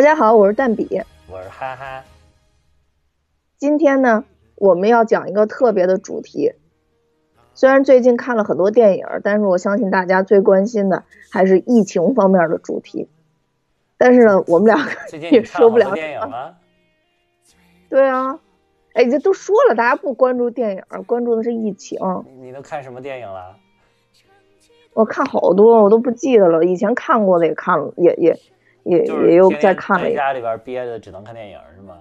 大家好，我是蛋比，我是哈哈。今天呢，我们要讲一个特别的主题。虽然最近看了很多电影，但是我相信大家最关心的还是疫情方面的主题。但是呢，我们两个也说不了电影了。对啊，哎，这都说了，大家不关注电影，关注的是疫情。你都看什么电影了？我看好多，我都不记得了。以前看过的也看了，也也也也又在看了。在家里边憋着，只能看电影是吗？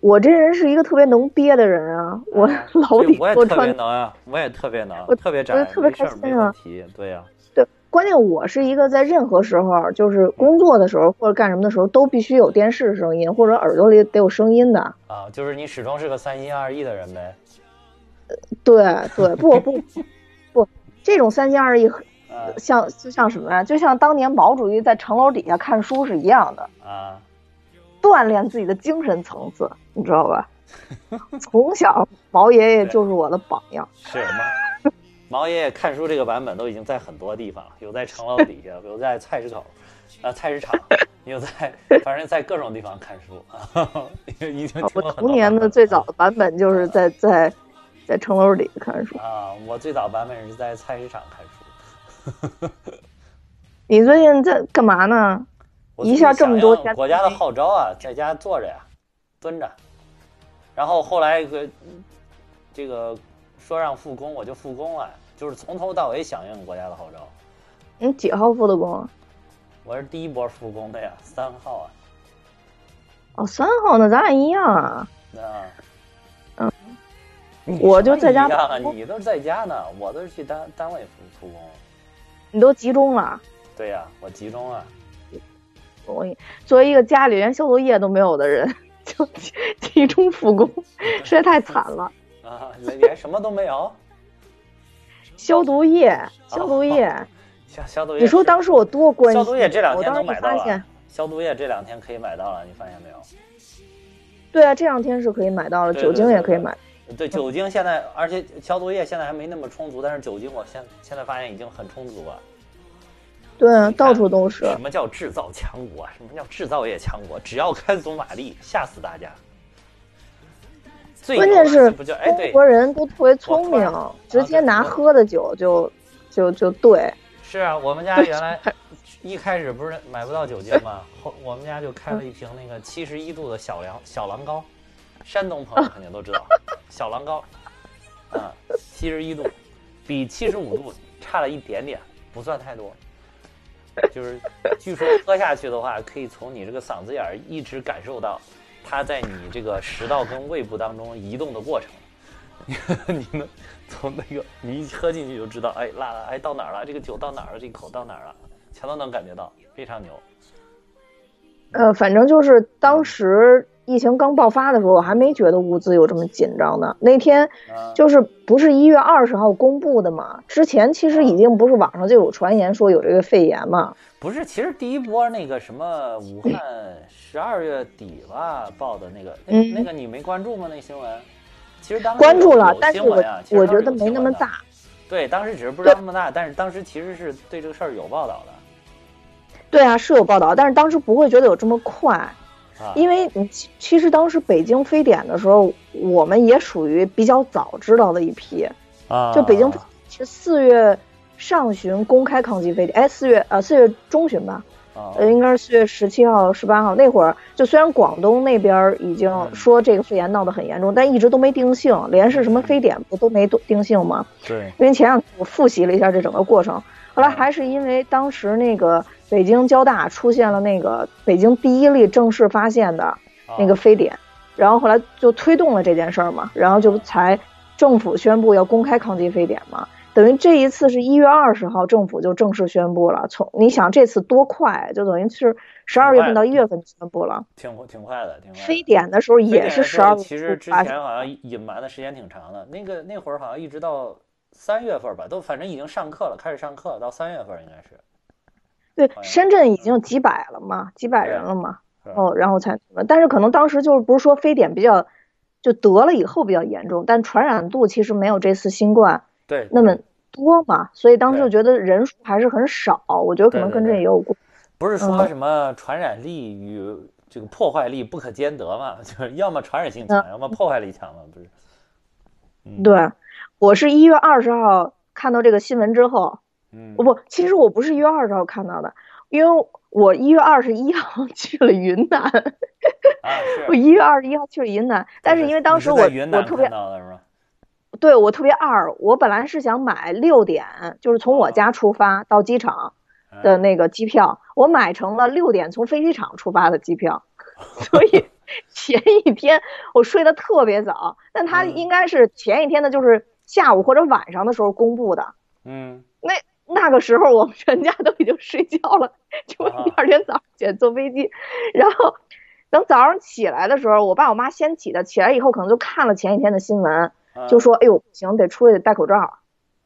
我这人是一个特别能憋的人啊，我 老底我也特别能啊，我也特别能，我特别宅，特别开心啊。对呀，对，关键我是一个在任何时候，就是工作的时候或者干什么的时候，都必须有电视声音或者耳朵里得有声音的。啊，就是你始终是个三心二意的人呗。对对，不不不，这种三心二意，像就像什么呀？就像当年毛主席在城楼底下看书是一样的啊。锻炼自己的精神层次，你知道吧？从小毛爷爷就是我的榜样。是吗？毛爷爷看书这个版本都已经在很多地方了，有在城楼底下，有在菜市口，啊，菜市场，有在，反正在各种地方看书啊。已经我童年的最早的版本就是在在在城楼底下看书啊。我最早版本是在菜市场看书。你最近在干嘛呢？一下这么多天，国家的号召啊，在家坐着呀，蹲着，然后后来个这个说让复工，我就复工了，就是从头到尾响应国家的号召。你几号复的工？我是第一波复工的呀，三号啊。哦，三号呢咱俩一样啊。啊。嗯。我就在家。一样啊，你都是在家呢，我都是去单单位复复工。你都集中了？对呀，我集中了。我作为一个家里连消毒液都没有的人，就集中复工，实在太惨了啊！连什么都没有？消毒液，消毒液，消消毒液。你说当时我多关心？消毒液这两天能买到了。消毒液这两天可以买到了，你发现没有？对啊，这两天是可以买到了，酒精也可以买。对，酒精现在，而且消毒液现在还没那么充足，但是酒精我现现在发现已经很充足了。对，到处都是。什么叫制造强国？什么叫制造业强国？只要开足马力，吓死大家。关键是中国人都特别聪明，直接拿喝的酒就就就对。是啊，我们家原来 一开始不是买不到酒精吗？后我们家就开了一瓶那个七十一度的小粮小狼羔，山东朋友肯定都知道 小狼羔啊，七十一度，比七十五度差了一点点，不算太多。就是，据说喝下去的话，可以从你这个嗓子眼儿一直感受到，它在你这个食道跟胃部当中移动的过程。你能从那个你一喝进去就知道，哎，辣了，哎，到哪儿了？这个酒到哪儿了？这口到哪儿了？全都能感觉到，非常牛。呃，反正就是当时。疫情刚爆发的时候，我还没觉得物资有这么紧张呢。那天就是不是一月二十号公布的嘛？之前其实已经不是网上就有传言说有这个肺炎嘛？不是，其实第一波那个什么武汉十二月底吧报的那个，那那个你没关注吗？那新闻？其实当时关注了，但是我我觉得没那么大。对，当时只是不知道那么大，但是当时其实是对这个事儿有报道的。对啊，是有报道，但是当时不会觉得有这么快。因为你其实当时北京非典的时候，我们也属于比较早知道的一批，啊，就北京是四月上旬公开抗击非典，哎，四月呃四月中旬吧，呃应该是四月十七号、十八号那会儿，就虽然广东那边已经说这个肺炎闹得很严重，但一直都没定性，连是什么非典不都没定性吗？对，因为前两天我复习了一下这整个过程，后来还是因为当时那个。北京交大出现了那个北京第一例正式发现的那个非典，然后后来就推动了这件事儿嘛，然后就才政府宣布要公开抗击非典嘛，等于这一次是一月二十号政府就正式宣布了，从你想这次多快，就等于是十二月份到一月份宣布了，挺挺快的，挺快。非典的时候也是十二月其实之前好像隐瞒的时间挺长的，那个那会儿好像一直到三月份吧，都反正已经上课了，开始上课，到三月份应该是。对，深圳已经几百了嘛，几百人了嘛，哦，然后才？但是可能当时就是不是说非典比较，就得了以后比较严重，但传染度其实没有这次新冠对那么多嘛，所以当时就觉得人数还是很少。我觉得可能跟这也有关。不是说什么传染力与这个破坏力不可兼得嘛？就是要么传染性强，要么破坏力强嘛？不是？对，我是一月二十号看到这个新闻之后，嗯，不，其实我不是一月二十号看到的，因为我一月二十一号 去了云南，我一月二十一号去了云南，但是因为当时我我特别，对我特别二，我本来是想买六点，就是从我家出发到机场的那个机票，我买成了六点从飞机场出发的机票，所以。前一天我睡得特别早，但他应该是前一天的，就是下午或者晚上的时候公布的。嗯，那那个时候我们全家都已经睡觉了，就第二天早上起来坐飞机，然后等早上起来的时候，我爸我妈先起的，起来以后可能就看了前一天的新闻，就说：“哎呦，不行，得出去戴口罩。”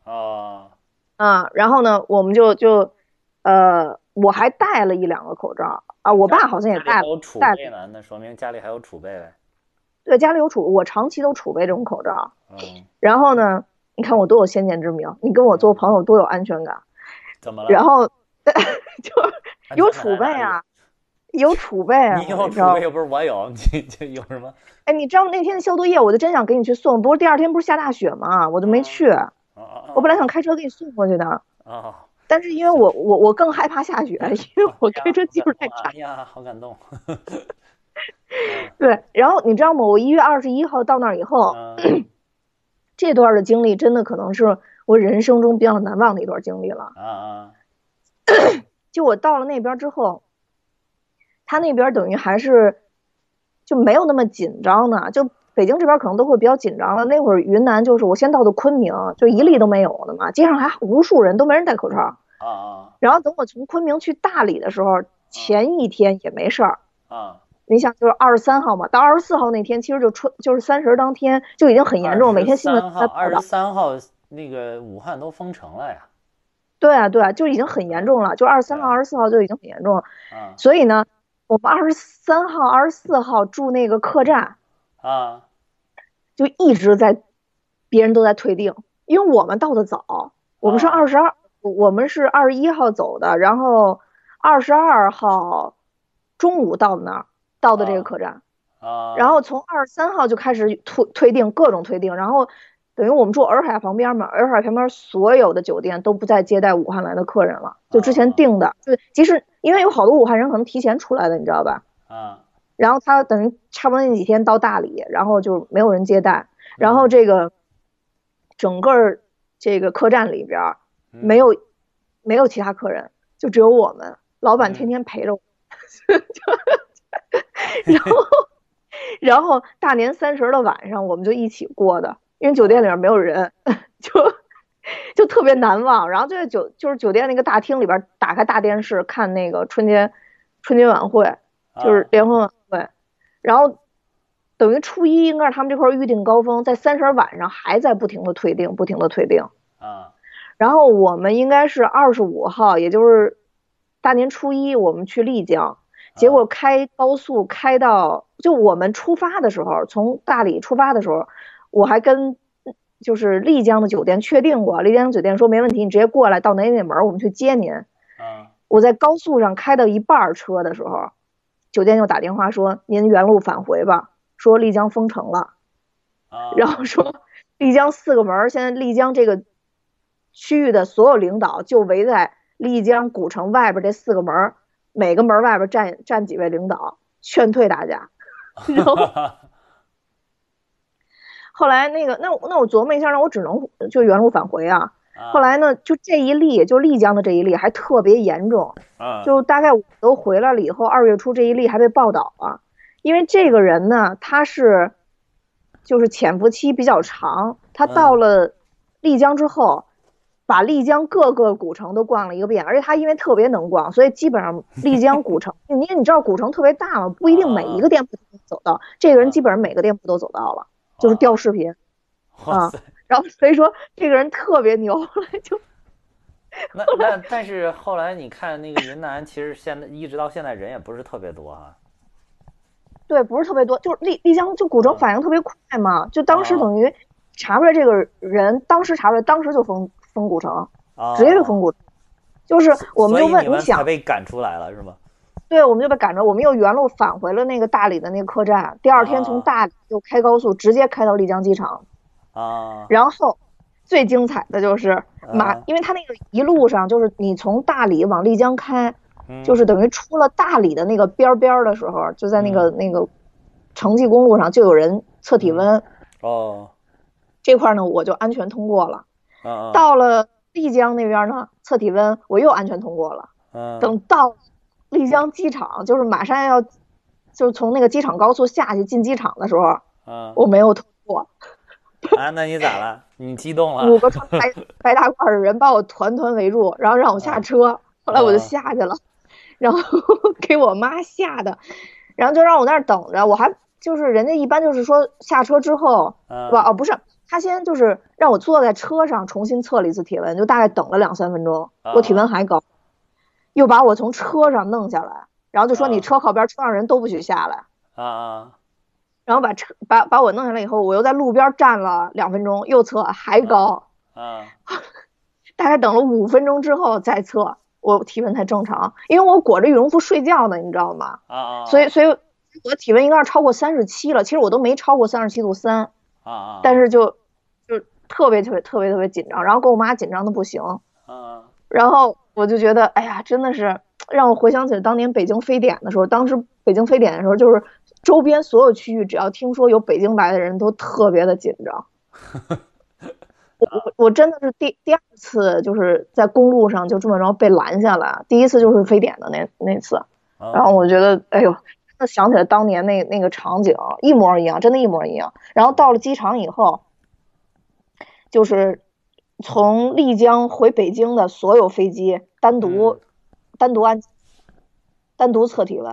啊啊，然后呢，我们就就呃，我还戴了一两个口罩。啊，我爸好像也戴戴了，那说明家里还有储备呗。对，家里有储，我长期都储备这种口罩。嗯。然后呢，你看我多有先见之明，你跟我做朋友多有安全感。怎么了？然后 就有储备啊，有储备啊。你有储备又不是我有，你 这有什么？哎，你知道那天的消毒液，我就真想给你去送，不是第二天不是下大雪吗？我就没去。我本来想开车给你送过去的。啊。但是因为我我我更害怕下雪，因为我开车技术太差。哎呀，好感动。对，然后你知道吗？我一月二十一号到那儿以后，这段的经历真的可能是我人生中比较难忘的一段经历了。啊啊！就我到了那边之后，他那边等于还是就没有那么紧张呢。就北京这边可能都会比较紧张了。那会儿云南就是我先到的昆明，就一例都没有的嘛，街上还无数人都没人戴口罩。啊啊！然后等我从昆明去大理的时候，前一天也没事儿。啊！你想，就是二十三号嘛，到二十四号那天，其实就春就是三十当天就已经很严重了。每天新闻在报道。二十三号那个武汉都封城了呀。对啊，对啊，就已经很严重了。就二十三号、二十四号就已经很严重了。啊。所以呢，我们二十三号、二十四号住那个客栈。啊。就一直在，别人都在退订，因为我们到的早，我们是二十二。我们是二十一号走的，然后二十二号中午到的那儿，到的这个客栈，啊，然后从二十三号就开始退退订，各种退订，然后等于我们住洱海旁边嘛，洱海旁边所有的酒店都不再接待武汉来的客人了，就之前订的，就即使因为有好多武汉人可能提前出来的，你知道吧？啊，然后他等于差不多那几天到大理，然后就没有人接待，然后这个整个这个客栈里边。没有，没有其他客人，就只有我们。老板天天陪着我，然后，然后大年三十的晚上，我们就一起过的，因为酒店里面没有人，就就特别难忘。然后就在酒就是酒店那个大厅里边，打开大电视看那个春节春节晚会，就是联欢晚会。然后等于初一应该是他们这块预定高峰，在三十晚上还在不停的退订，不停的退订。啊。然后我们应该是二十五号，也就是大年初一，我们去丽江，结果开高速开到，就我们出发的时候，从大理出发的时候，我还跟就是丽江的酒店确定过，丽江酒店说没问题，你直接过来到哪哪门，我们去接您。我在高速上开到一半车的时候，酒店就打电话说您原路返回吧，说丽江封城了，然后说丽江四个门，现在丽江这个。区域的所有领导就围在丽江古城外边这四个门，每个门外边站站几位领导，劝退大家。然后 后来那个，那那我琢磨一下，那我只能就原路返回啊。后来呢，就这一例，就丽江的这一例还特别严重。就大概我都回来了以后，二月初这一例还被报道了，因为这个人呢，他是就是潜伏期比较长，他到了丽江之后。把丽江各个古城都逛了一个遍，而且他因为特别能逛，所以基本上丽江古城，因为你知道古城特别大嘛，不一定每一个店铺都能走到。这个人基本上每个店铺都走到了，就是调视频啊。然后所以说这个人特别牛，后来就那那但是后来你看那个云南，其实现在一直到现在人也不是特别多啊。对，不是特别多，就是丽丽江就古城反应特别快嘛，就当时等于查出来这个人，当时查出来，当时就封。封古城，直接就封古城，就是我们就问，你想被赶出来了是吗？对，我们就被赶着，我们又原路返回了那个大理的那个客栈。第二天从大理又开高速，直接开到丽江机场。啊。然后最精彩的就是马，因为他那个一路上就是你从大理往丽江开，就是等于出了大理的那个边边的时候，就在那个那个城际公路上就有人测体温。哦。这块呢，我就安全通过了。嗯。到了。丽江那边呢，测体温我又安全通过了。嗯，等到丽江机场，就是马上要，就是从那个机场高速下去进机场的时候，嗯，我没有通过。啊，那你咋了？你激动了？五个穿白白大褂的人把我团团围住，然后让我下车。后来我就下去了，然后给我妈吓的，然后就让我那儿等着。我还就是人家一般就是说下车之后，嗯，不哦不是。他先就是让我坐在车上重新测了一次体温，就大概等了两三分钟，我体温还高，又把我从车上弄下来，然后就说你车靠边，车上人都不许下来。啊啊，然后把车把把我弄下来以后，我又在路边站了两分钟，又测还高啊，大概等了五分钟之后再测，我体温才正常，因为我裹着羽绒服睡觉呢，你知道吗？啊啊，所以所以我的体温应该是超过三十七了，其实我都没超过三十七度三。但是就就特别特别特别特别紧张，然后跟我妈紧张的不行。啊。然后我就觉得，哎呀，真的是让我回想起当年北京非典的时候，当时北京非典的时候，就是周边所有区域只要听说有北京来的人都特别的紧张。我我我真的是第第二次就是在公路上就这么着被拦下来，第一次就是非典的那那次。然后我觉得，哎呦。那想起来当年那那个场景一模一样，真的，一模一样。然后到了机场以后，就是从丽江回北京的所有飞机单独单独安单独测体温，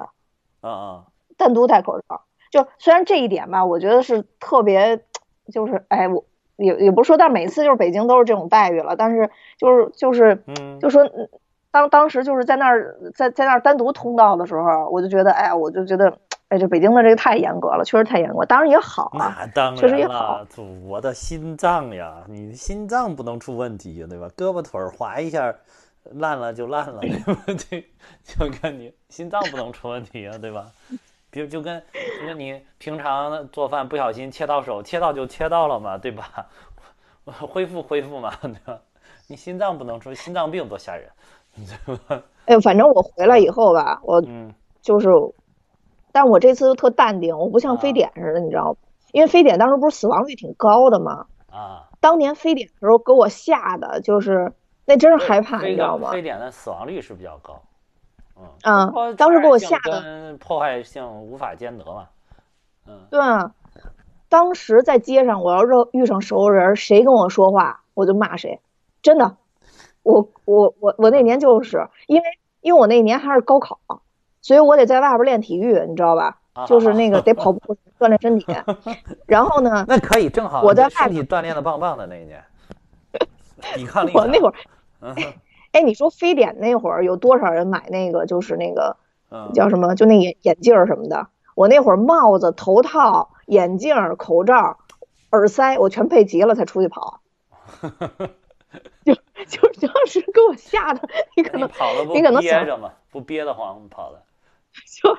啊啊，单独戴口罩。就虽然这一点吧，我觉得是特别，就是哎，我也也不是说，但每次就是北京都是这种待遇了。但是就是就是，嗯，就说。当当时就是在那儿，在在那儿单独通道的时候，我就觉得，哎呀，我就觉得，哎，这北京的这个太严格了，确实太严格。当然也好啊，那当然确实也好。我的心脏呀，你心脏不能出问题呀，对吧？胳膊腿儿划一下，烂了就烂了，对不对？就跟你心脏不能出问题呀，对吧？比如就跟就跟你平常做饭不小心切到手，切到就切到了嘛，对吧？恢复恢复嘛，对吧？你心脏不能出心脏病多吓人。哎，反正我回来以后吧，我就是，但我这次又特淡定，我不像非典似的，你知道吗？因为非典当时不是死亡率挺高的吗？啊，当年非典的时候给我吓的，就是那真是害怕，你知道吗？非典的死亡率是比较高，嗯，嗯，当时给我吓的，破坏性无法兼得嘛，嗯，对啊，当时在街上，我要是遇上熟人，谁跟我说话，我就骂谁，真的。我我我我那年就是因为因为我那年还是高考，所以我得在外边练体育，你知道吧？就是那个 得跑步锻炼身体。然后呢？那可以，正好我在身体锻炼的棒棒的那一年，抵抗力。我那会儿，哎，你说非典那会儿有多少人买那个就是那个叫什么？就那眼眼镜什么的。我那会儿帽子、头套、眼镜、口罩、耳塞，我全配齐了才出去跑。就就当时给我吓的，你可能你可能憋着嘛，不憋得慌跑了。就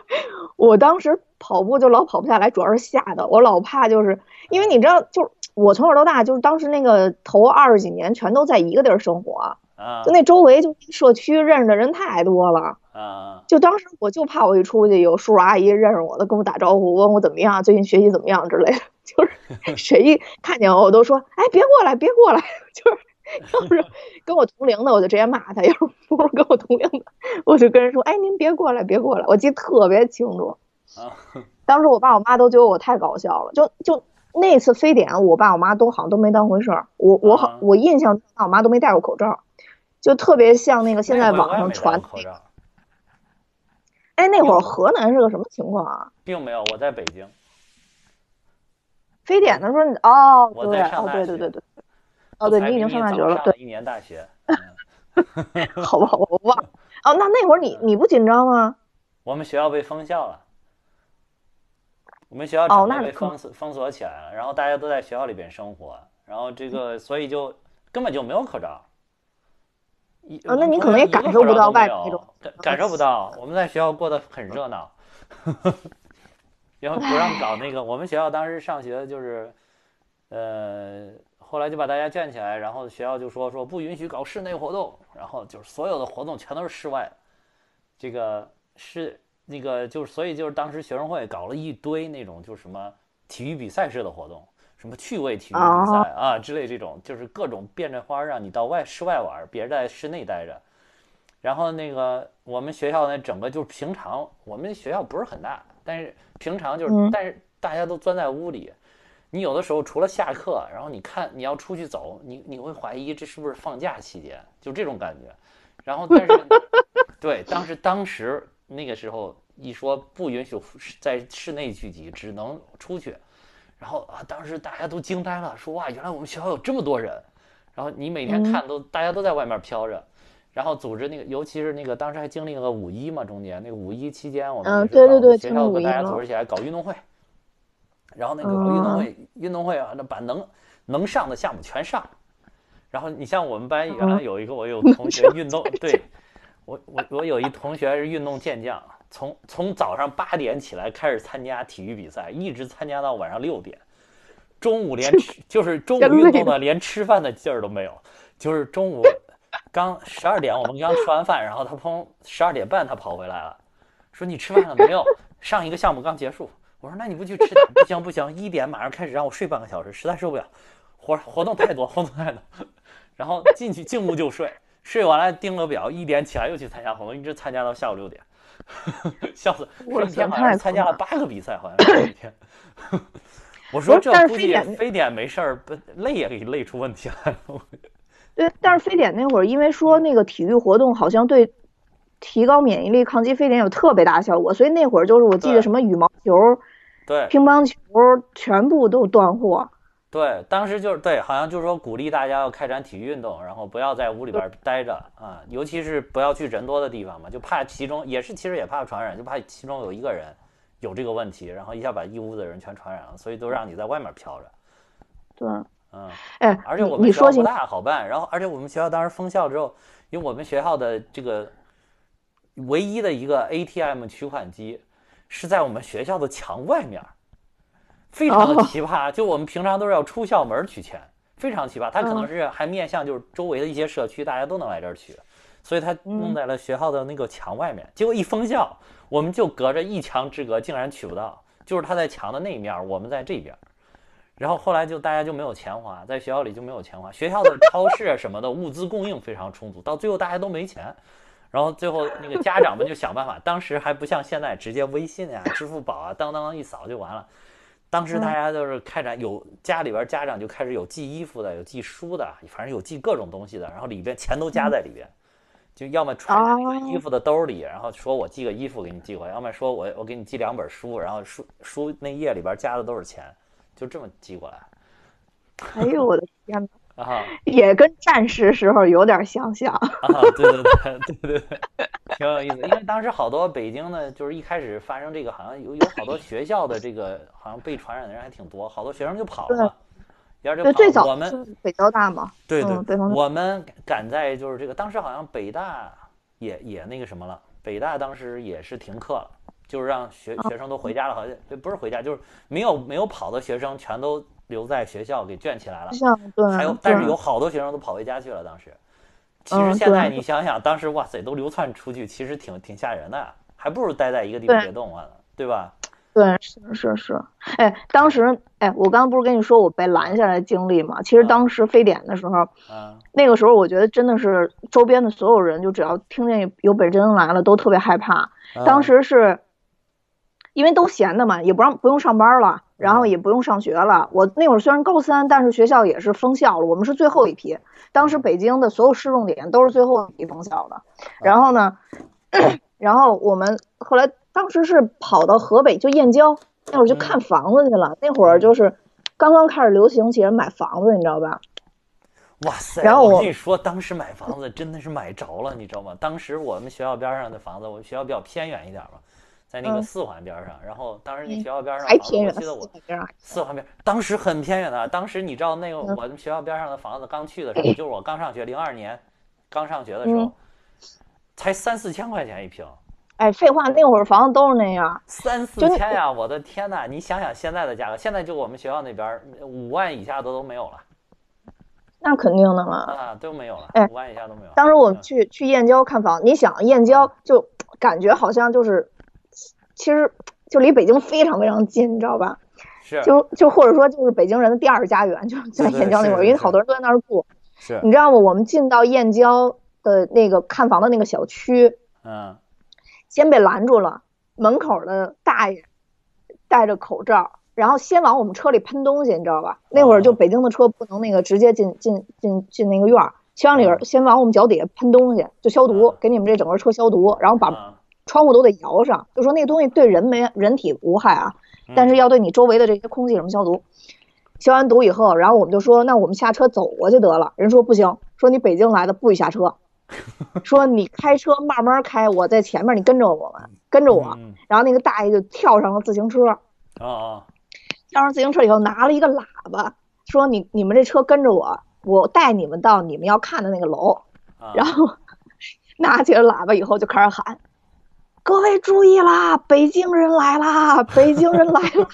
我当时跑步就老跑不下来，主要是吓的，我老怕就是因为你知道，就我从小到大就是当时那个头二十几年全都在一个地儿生活，啊，就那周围就社区认识的人太多了，啊，就当时我就怕我一出去有叔叔阿姨认识我的，跟我打招呼，问我怎么样，最近学习怎么样之类的，就是 谁一看见我，我都说，哎，别过来，别过来，就是。要是跟我同龄的，我就直接骂他；要是不是跟我同龄的，我就跟人说：“哎，您别过来，别过来。”我记得特别清楚。当时我爸我妈都觉得我太搞笑了。就就那次非典，我爸我妈都好像都没当回事儿。我我好我印象，爸我妈都没戴过口罩，就特别像那个现在网上传的。哎，那会儿河南是个什么情况啊？并没有，我在北京。非典的时候，哦，对，哦，对对对对。哦，对你已经上大学了，对，一年大学，好吧，我忘了。哦，那那会儿你你不紧张吗？我们学校被封校了，我们学校整个被封锁封锁起来了，然后大家都在学校里边生活，然后这个所以就根本就没有口罩。啊，那你可能也感受不到外面那种感感受不到。我们在学校过得很热闹，然后不让搞那个。我们学校当时上学就是，呃，后来就把大家圈起来，然后学校就说说不允许搞室内活动，然后就是所有的活动全都是室外。这个是那个就是，所以就是当时学生会搞了一堆那种就是什么体育比赛式的活动。什么趣味体育比赛啊之类这种，就是各种变着花让你到外室外玩，别人在室内待着。然后那个我们学校呢，整个就是平常我们学校不是很大，但是平常就是，但是大家都钻在屋里。你有的时候除了下课，然后你看你要出去走，你你会怀疑这是不是放假期间，就这种感觉。然后但是 对，当时当时那个时候一说不允许在室内聚集，只能出去。然后啊，当时大家都惊呆了，说哇，原来我们学校有这么多人。然后你每天看都，大家都在外面飘着。然后组织那个，尤其是那个当时还经历了五一嘛，中间那个五一期间，我们嗯，对对对，学校跟大家组织起来搞运动会。然后那个运动会，运动会啊，那把能能上的项目全上。然后你像我们班原来有一个，我有同学运动，对我我我有一同学是运动健将。从从早上八点起来开始参加体育比赛，一直参加到晚上六点，中午连吃就是中午运动的连吃饭的劲儿都没有，就是中午刚十二点我们刚吃完饭，然后他从十二点半他跑回来了，说你吃饭了没有？上一个项目刚结束，我说那你不去吃点？不行不行，一点马上开始让我睡半个小时，实在受不了，活活动太多活动太多，然后进去进屋就睡，睡完了定了表，一点起来又去参加活动，一直参加到下午六点。笑死！我一天好像参加了八个比赛，好像 一天。我说这估计非典没事儿，不累也给累出问题来了。对，但是非典那会儿，因为说那个体育活动好像对提高免疫力、抗击非典有特别大效果，所以那会儿就是我记得什么羽毛球、对乒乓球全部都断货。对，当时就是对，好像就是说鼓励大家要开展体育运动，然后不要在屋里边待着啊，尤其是不要去人多的地方嘛，就怕其中也是其实也怕传染，就怕其中有一个人有这个问题，然后一下把一屋子人全传染了，所以都让你在外面飘着。对，嗯，哎，而且我们学校不大，好办。然后，而且我们学校当时封校之后，因为我们学校的这个唯一的一个 ATM 取款机是在我们学校的墙外面。非常的奇葩，就我们平常都是要出校门取钱，非常奇葩。他可能是还面向就是周围的一些社区，大家都能来这儿取，所以他弄在了学校的那个墙外面。结果一封校，我们就隔着一墙之隔，竟然取不到。就是他在墙的那一面，我们在这边。然后后来就大家就没有钱花，在学校里就没有钱花。学校的超市什么的物资供应非常充足，到最后大家都没钱。然后最后那个家长们就想办法，当时还不像现在直接微信啊、支付宝啊，当当当一扫就完了。当时大家都是开展有家里边家长就开始有寄衣服的，有寄书的，反正有寄各种东西的，然后里边钱都夹在里边，就要么揣衣服的兜里，然后说我寄个衣服给你寄过来，要么说我我给你寄两本书，然后书书那页里边夹的都是钱，就这么寄过来。哎呦我的天哪！啊，也跟战时时候有点相像啊！对对对对对对，挺有意思。因为当时好多北京的，就是一开始发生这个，好像有有好多学校的这个好像被传染的人还挺多，好多学生就跑了。对，对，最早我们北交大嘛。对对，我们赶在就是这个当时好像北大也也那个什么了，北大当时也是停课了，就是让学学生都回家了，好像不是回家，就是没有没有跑的学生全都。留在学校给圈起来了，还有，但是有好多学生都跑回家去了。当时，其实现在你想想，当时哇塞，都流窜出去，其实挺挺吓人的，还不如待在一个地方别动了，对吧？对，是是是。哎，当时，哎，我刚刚不是跟你说我被拦下来经历吗？其实当时非典的时候，嗯，那个时候我觉得真的是周边的所有人，就只要听见有北京来了，都特别害怕。当时是因为都闲的嘛，也不让不用上班了。然后也不用上学了。我那会儿虽然高三，但是学校也是封校了。我们是最后一批，当时北京的所有市重点都是最后一批封校的。然后呢，然后我们后来当时是跑到河北，就燕郊那会儿就看房子去了。那会儿就是刚刚开始流行起来买房子，你知道吧？哇塞！然后我跟你说，当时买房子真的是买着了，你知道吗？当时我们学校边上的房子，我们学校比较偏远一点嘛。在那个四环边上，然后当时那学校边上。我记得我四环边，当时很偏远的。当时你知道那个我们学校边上的房子刚去的时候，就是我刚上学零二年，刚上学的时候，才三四千块钱一平。哎，废话，那会儿房子都是那样，三四千呀！我的天呐，你想想现在的价格，现在就我们学校那边五万以下的都没有了。那肯定的嘛，啊，都没有了，哎，五万以下都没有。当时我们去去燕郊看房，你想燕郊就感觉好像就是，其实就离北京非常非常近，你知道吧？是。就就或者说就是北京人的第二家园，就在燕郊那会儿，因为好多人都在那儿住。是。你知道吗？我们进到燕郊的那个看房的那个小区，嗯。先被拦住了，门口的大爷戴着口罩，然后先往我们车里喷东西，你知道吧？那会儿就北京的车不能那个直接进进进进那个院儿，先往里边先往我们脚底下喷东西，就消毒，给你们这整个车消毒，然后把窗户都得摇上，就说那东西对人没人体无害啊，但是要对你周围的这些空气什么消毒。消完毒以后，然后我们就说那我们下车走过去得了。人说不行，说你北京来的不许下车。说你开车慢慢开，我在前面，你跟着我们，跟着我。然后那个大爷就跳上了自行车，啊跳上自行车以后拿了一个喇叭，说你你们这车跟着我，我带你们到你们要看的那个楼。然后 拿起了喇叭以后就开始喊：“各位注意啦，北京人来啦，北京人来啦，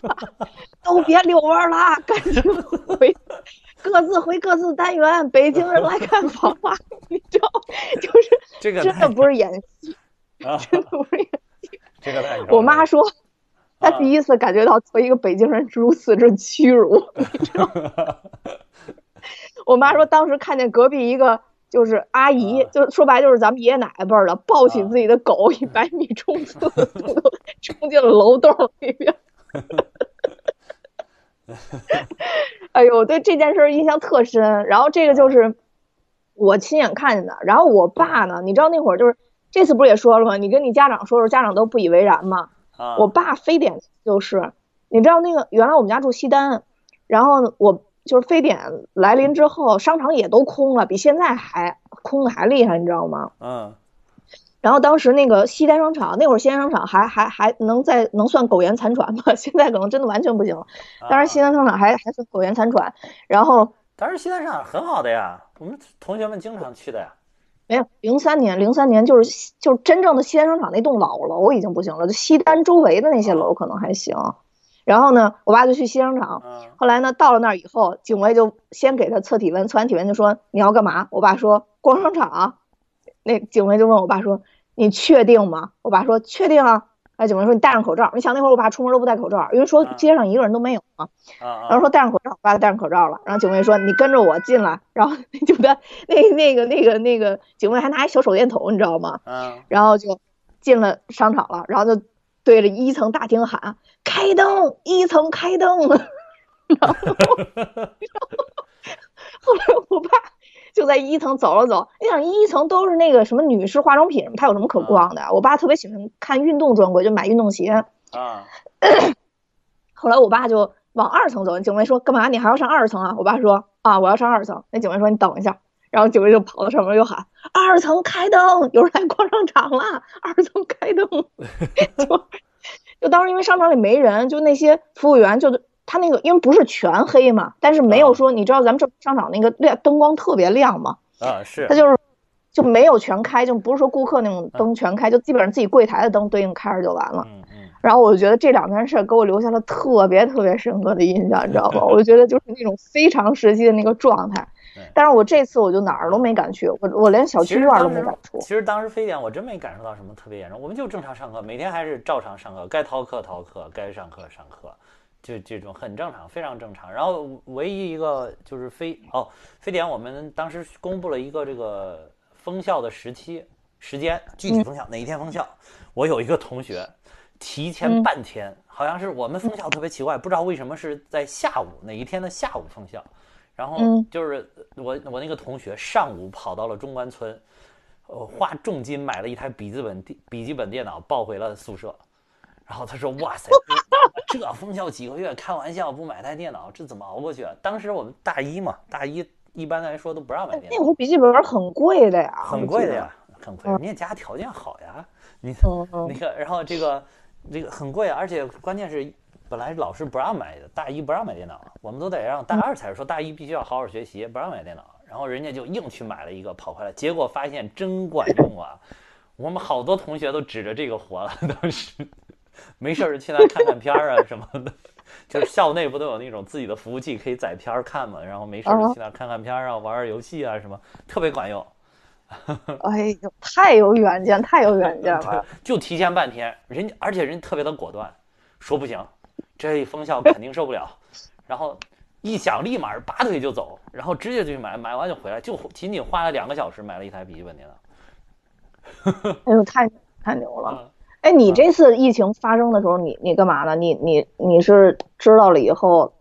都别遛弯啦，赶紧回。”各自回各自单元，北京人来看房吧！你知道，就是这个真的不是演戏，真的不是演戏。这个太我妈说，她第一次感觉到作为一个北京人如此之屈辱，你知道吗？我妈说，当时看见隔壁一个就是阿姨，就说白就是咱们爷爷奶奶辈儿的，抱起自己的狗一百米冲刺，冲进了楼洞里边。哎呦，对这件事印象特深。然后这个就是我亲眼看见的。然后我爸呢，你知道那会儿就是这次不是也说了吗？你跟你家长说说，家长都不以为然嘛。我爸非典就是，你知道那个原来我们家住西单，然后我就是非典来临之后，商场也都空了，比现在还空的还厉害，你知道吗？嗯。然后当时那个西单商场，那会儿西单商场还还还能在能算苟延残喘吧？现在可能真的完全不行了。当时西单商场还还算苟延残喘。然后当时西单商场很好的呀，我们同学们经常去的呀。没有，零三年零三年就是就是真正的西单商场那栋老楼已经不行了，就西单周围的那些楼可能还行。然后呢，我爸就去西商场。后来呢，到了那儿以后，警卫就先给他测体温，测完体温就说你要干嘛？我爸说逛商场。那警卫就问我爸说：“你确定吗？”我爸说：“确定啊。”哎，警卫说：“你戴上口罩。”你想那会儿我爸出门都不戴口罩，因为说街上一个人都没有嘛。然后说戴上口罩，我爸戴上口罩了。然后警卫说：“你跟着我进来。”然后 就在那那个那个那个警卫还拿一小手电筒，你知道吗？然后就进了商场了，然后就对着一层大厅喊：“开灯！一层开灯！” 然后 后来我爸。就在一层走了走，你想一层都是那个什么女士化妆品，他有什么可逛的？我爸特别喜欢看运动专柜，就买运动鞋。啊。后来我爸就往二层走，警卫说：“干嘛？你还要上二层啊？”我爸说：“啊，我要上二层。”那警卫说：“你等一下。”然后警卫就跑到上面又喊：“二层开灯，有人来逛商场了！二层开灯。”就就当时因为商场里没人，就那些服务员就。他那个因为不是全黑嘛，但是没有说你知道咱们这商场那个亮灯光特别亮嘛，啊是，他就是就没有全开，就不是说顾客那种灯全开，就基本上自己柜台的灯对应开着就完了。嗯嗯。然后我就觉得这两件事给我留下了特别特别深刻的印象，你知道吗？我就觉得就是那种非常时期的那个状态。但是我这次我就哪儿都没敢去，我我连小区院都没敢出。其实当时非典我真没感受到什么特别严重，我们就正常上课，每天还是照常上课，该逃课逃课，该上课上课。就这种很正常，非常正常。然后唯一一个就是非哦，非典我们当时公布了一个这个封校的时期时间，具体封校哪一天封校？我有一个同学提前半天，好像是我们封校特别奇怪，不知道为什么是在下午哪一天的下午封校。然后就是我我那个同学上午跑到了中关村，呃，花重金买了一台笔记本电笔记本电脑抱回了宿舍。然后他说：“哇塞，这封校几个月，开玩笑，不买台电脑，这怎么熬过去啊？”当时我们大一嘛，大一一般来说都不让买电脑。那会儿笔记本很贵的呀，很贵的呀，很贵。人家家条件好呀，你那个，然后这个这个很贵，而且关键是本来老师不让买的，大一不让买电脑，我们都得让大二才说大一必须要好好学习，不让买电脑。然后人家就硬去买了一个跑回来，结果发现真管用啊！我们好多同学都指着这个活了，当时 没事儿去那看看片儿啊 什么的，就是校内不都有那种自己的服务器可以载片儿看嘛？然后没事儿去那看看片儿啊，玩玩游戏啊什么，特别管用。哎呦，太有远见，太有远见了！就提前半天，人家而且人特别的果断，说不行，这封校肯定受不了。然后一想，立马拔腿就走，然后直接就去买，买完就回来，就仅仅花了两个小时买了一台笔记本电脑。哎 呦，太太牛了！哎，你这次疫情发生的时候，你你干嘛呢？你你你是知道了以后，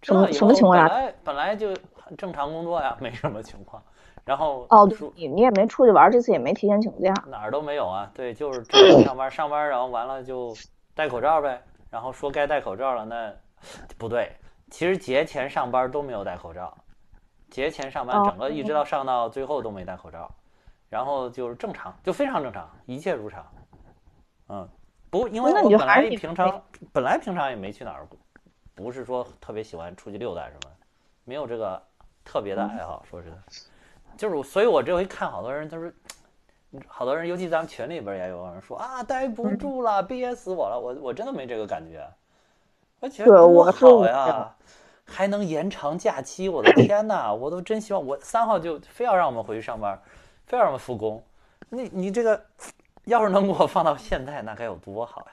什么什么情况呀？本来本来就正常工作呀，没什么情况。然后哦，你你也没出去玩，这次也没提前请假，哪儿都没有啊。对，就是上班，上班然后完了就戴口罩呗。然后说该戴口罩了，那 不对，其实节前上班都没有戴口罩，节前上班整个一直到上到最后都没戴口罩，然后就是正常，就非常正常，一切如常。嗯，不因为我本来平常本来平常也没去哪儿，不是说特别喜欢出去溜达什么，没有这个特别的爱好，说实在。就是，所以我这回看好多人，他说，好多人，尤其咱们群里边也有人说啊，待不住了，憋死我了。我我真的没这个感觉，我觉得多好呀，还能延长假期。我的天哪，我都真希望我三号就非要让我们回去上班，非要让我们复工。你你这个要是能给我放到现在，那该有多好呀！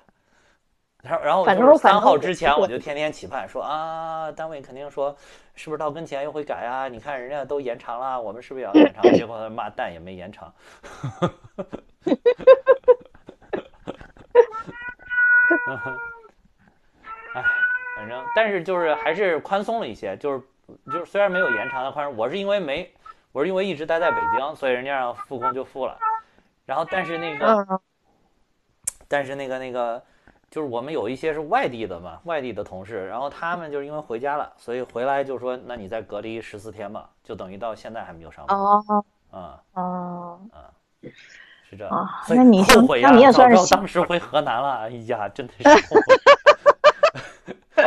然后然后就是三号之前，我就天天期盼说啊，单位肯定说。是不是到跟前又会改啊？你看人家都延长了，我们是不是也要延长？结果他骂蛋也没延长。哎，反正但是就是还是宽松了一些，就是就是虽然没有延长的宽松，我是因为没我是因为一直待在北京，所以人家让复工就复了。然后但是那个，但是那个那个。就是我们有一些是外地的嘛，外地的同事，然后他们就是因为回家了，所以回来就说，那你再隔离十四天吧，就等于到现在还没有上班。哦，啊啊啊，是这样。那你后悔呀？早知道当时回河南了，哎呀，真的是后悔。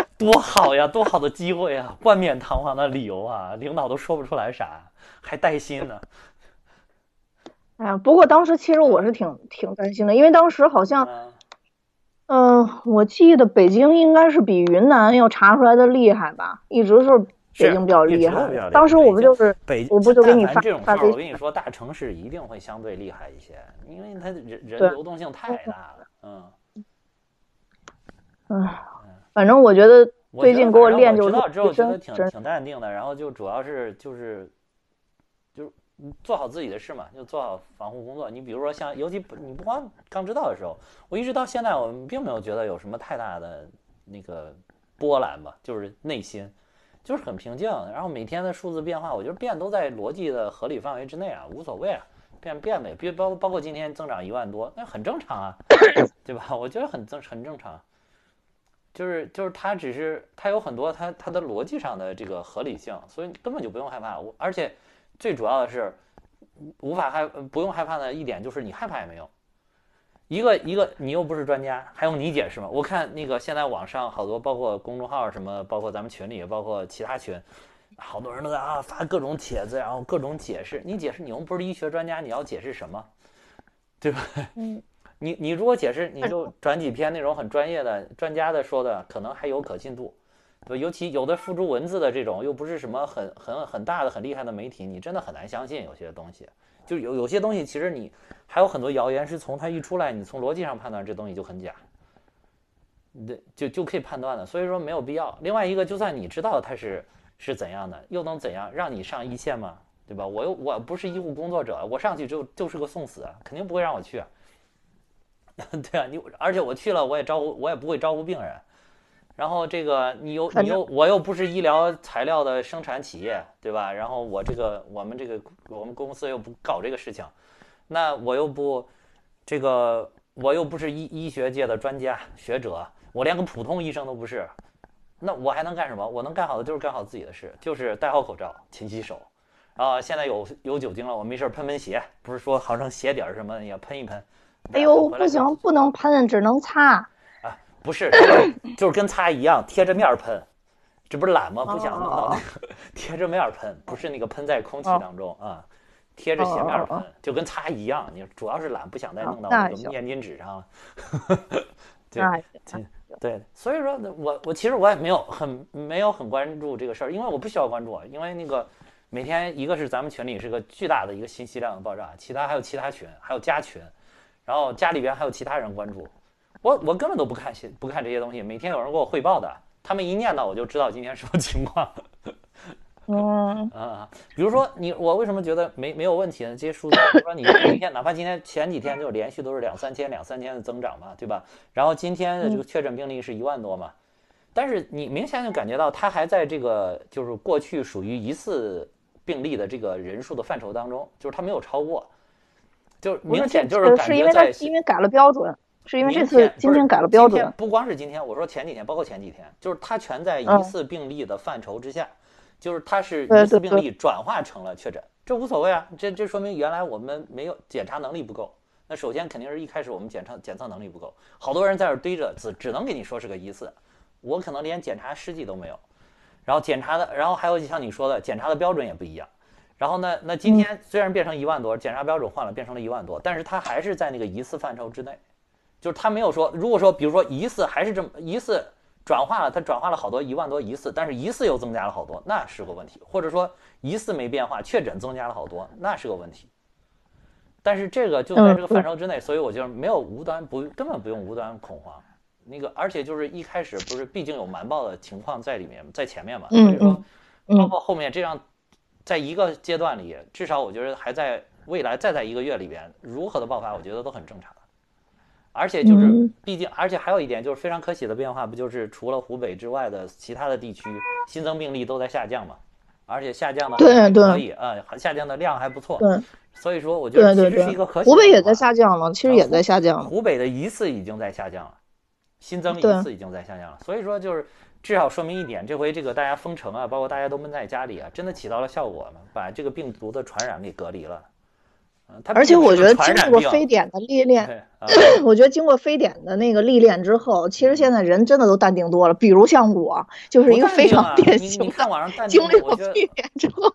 多好呀，多好的机会啊，冠冕堂皇的理由啊，领导都说不出来啥，还带薪呢。哎呀，不过当时其实我是挺挺担心的，因为当时好像。嗯，我记得北京应该是比云南要查出来的厉害吧？一直是北京比较厉害。当时我们就是北，我不就给你发发我跟你说，大城市一定会相对厉害一些，因为它人人流动性太大了。嗯。嗯，反正我觉得最近给我练就知道之后觉得挺挺淡定的，然后就主要是就是。做好自己的事嘛，就做好防护工作。你比如说像，尤其你不光刚知道的时候，我一直到现在，我们并没有觉得有什么太大的那个波澜吧，就是内心就是很平静。然后每天的数字变化，我觉得变都在逻辑的合理范围之内啊，无所谓啊，变变呗。别包包括今天增长一万多，那很正常啊，对吧？我觉得很正很正常，就是就是它只是它有很多它它的逻辑上的这个合理性，所以根本就不用害怕。我而且。最主要的是，无法害不用害怕的一点就是你害怕也没用。一个一个你又不是专家，还用你解释吗？我看那个现在网上好多，包括公众号什么，包括咱们群里，包括其他群，好多人都在啊发各种帖子，然后各种解释。你解释，你又不是医学专家，你要解释什么？对吧？嗯。你你如果解释，你就转几篇那种很专业的专家的说的，可能还有可信度。对，尤其有的付诸文字的这种，又不是什么很很很大的、很厉害的媒体，你真的很难相信有些东西。就有有些东西，其实你还有很多谣言是从它一出来，你从逻辑上判断这东西就很假，对，就就可以判断的。所以说没有必要。另外一个，就算你知道它是是怎样的，又能怎样？让你上一线吗？对吧？我又我不是医护工作者，我上去就就是个送死，肯定不会让我去。对啊，你而且我去了，我也招呼，我也不会招呼病人。然后这个你又你又我又不是医疗材料的生产企业，对吧？然后我这个我们这个我们公司又不搞这个事情，那我又不这个我又不是医医学界的专家学者，我连个普通医生都不是，那我还能干什么？我能干好的就是干好自己的事，就是戴好口罩，勤洗手。然后现在有有酒精了，我没事喷喷鞋，不是说好像鞋底儿什么也喷一喷。哎呦，不行，不能喷，只能擦。不是，就是跟擦一样，贴着面喷，这不是懒吗？不想弄到那个 贴着面喷，不是那个喷在空气当中啊，贴着斜面喷，就跟擦一样。你主要是懒，不想再弄到那个面巾纸上。对对对，所以说我我其实我也没有很没有很关注这个事儿，因为我不需要关注，因为那个每天一个是咱们群里是个巨大的一个信息量的爆炸，其他还有其他群，还有加群，然后家里边还有其他人关注，我我根本都不看新不看这些东西，每天有人给我汇报的。他们一念叨，我就知道今天什么 情况。嗯啊，比如说你，我为什么觉得没没有问题呢？这些数字，比如说你今天，哪怕今天前几天就连续都是两三千、两三千的增长嘛，对吧？然后今天的这个确诊病例是一万多嘛，但是你明显就感觉到它还在这个就是过去属于疑似病例的这个人数的范畴当中，就是它没有超过，就明显就是感觉在因为改了标准。是因为这次今天改了标准，不光是今天，我说前几天，包括前几天，就是它全在疑似病例的范畴之下，就是它是疑似病例转化成了确诊，这无所谓啊，这这说明原来我们没有检查能力不够。那首先肯定是一开始我们检测检测能力不够，好多人在这堆着，只只能给你说是个疑似，我可能连检查试剂都没有，然后检查的，然后还有像你说的，检查的标准也不一样，然后呢，那今天虽然变成一万多，检查标准换了，变成了一万多，但是它还是在那个疑似范畴之内。就是他没有说，如果说比如说疑似还是这么疑似转化了，他转化了好多一万多疑似，但是疑似又增加了好多，那是个问题。或者说疑似没变化，确诊增加了好多，那是个问题。但是这个就在这个范畴之内，所以我就没有无端不根本不用无端恐慌。那个而且就是一开始不是毕竟有瞒报的情况在里面，在前面嘛，所以说包括后面这样，在一个阶段里，至少我觉得还在未来再在一个月里边如何的爆发，我觉得都很正常。而且就是，毕竟，而且还有一点就是非常可喜的变化，不就是除了湖北之外的其他的地区新增病例都在下降嘛？而且下降的还可以啊，下降的量还不错。对，所以说我觉得其实是一个可喜。湖北也在下降了，其实也在下降。湖北的疑似已经在下降了，新增疑似已经在下降了。所以说就是至少说明一点，这回这个大家封城啊，包括大家都闷在家里啊，真的起到了效果嘛，把这个病毒的传染给隔离了。而且我觉得经过非典的历练，我觉得经过非典的那个历练之后，其实现在人真的都淡定多了。比如像我，就是一个非常典型的经历过非典之后，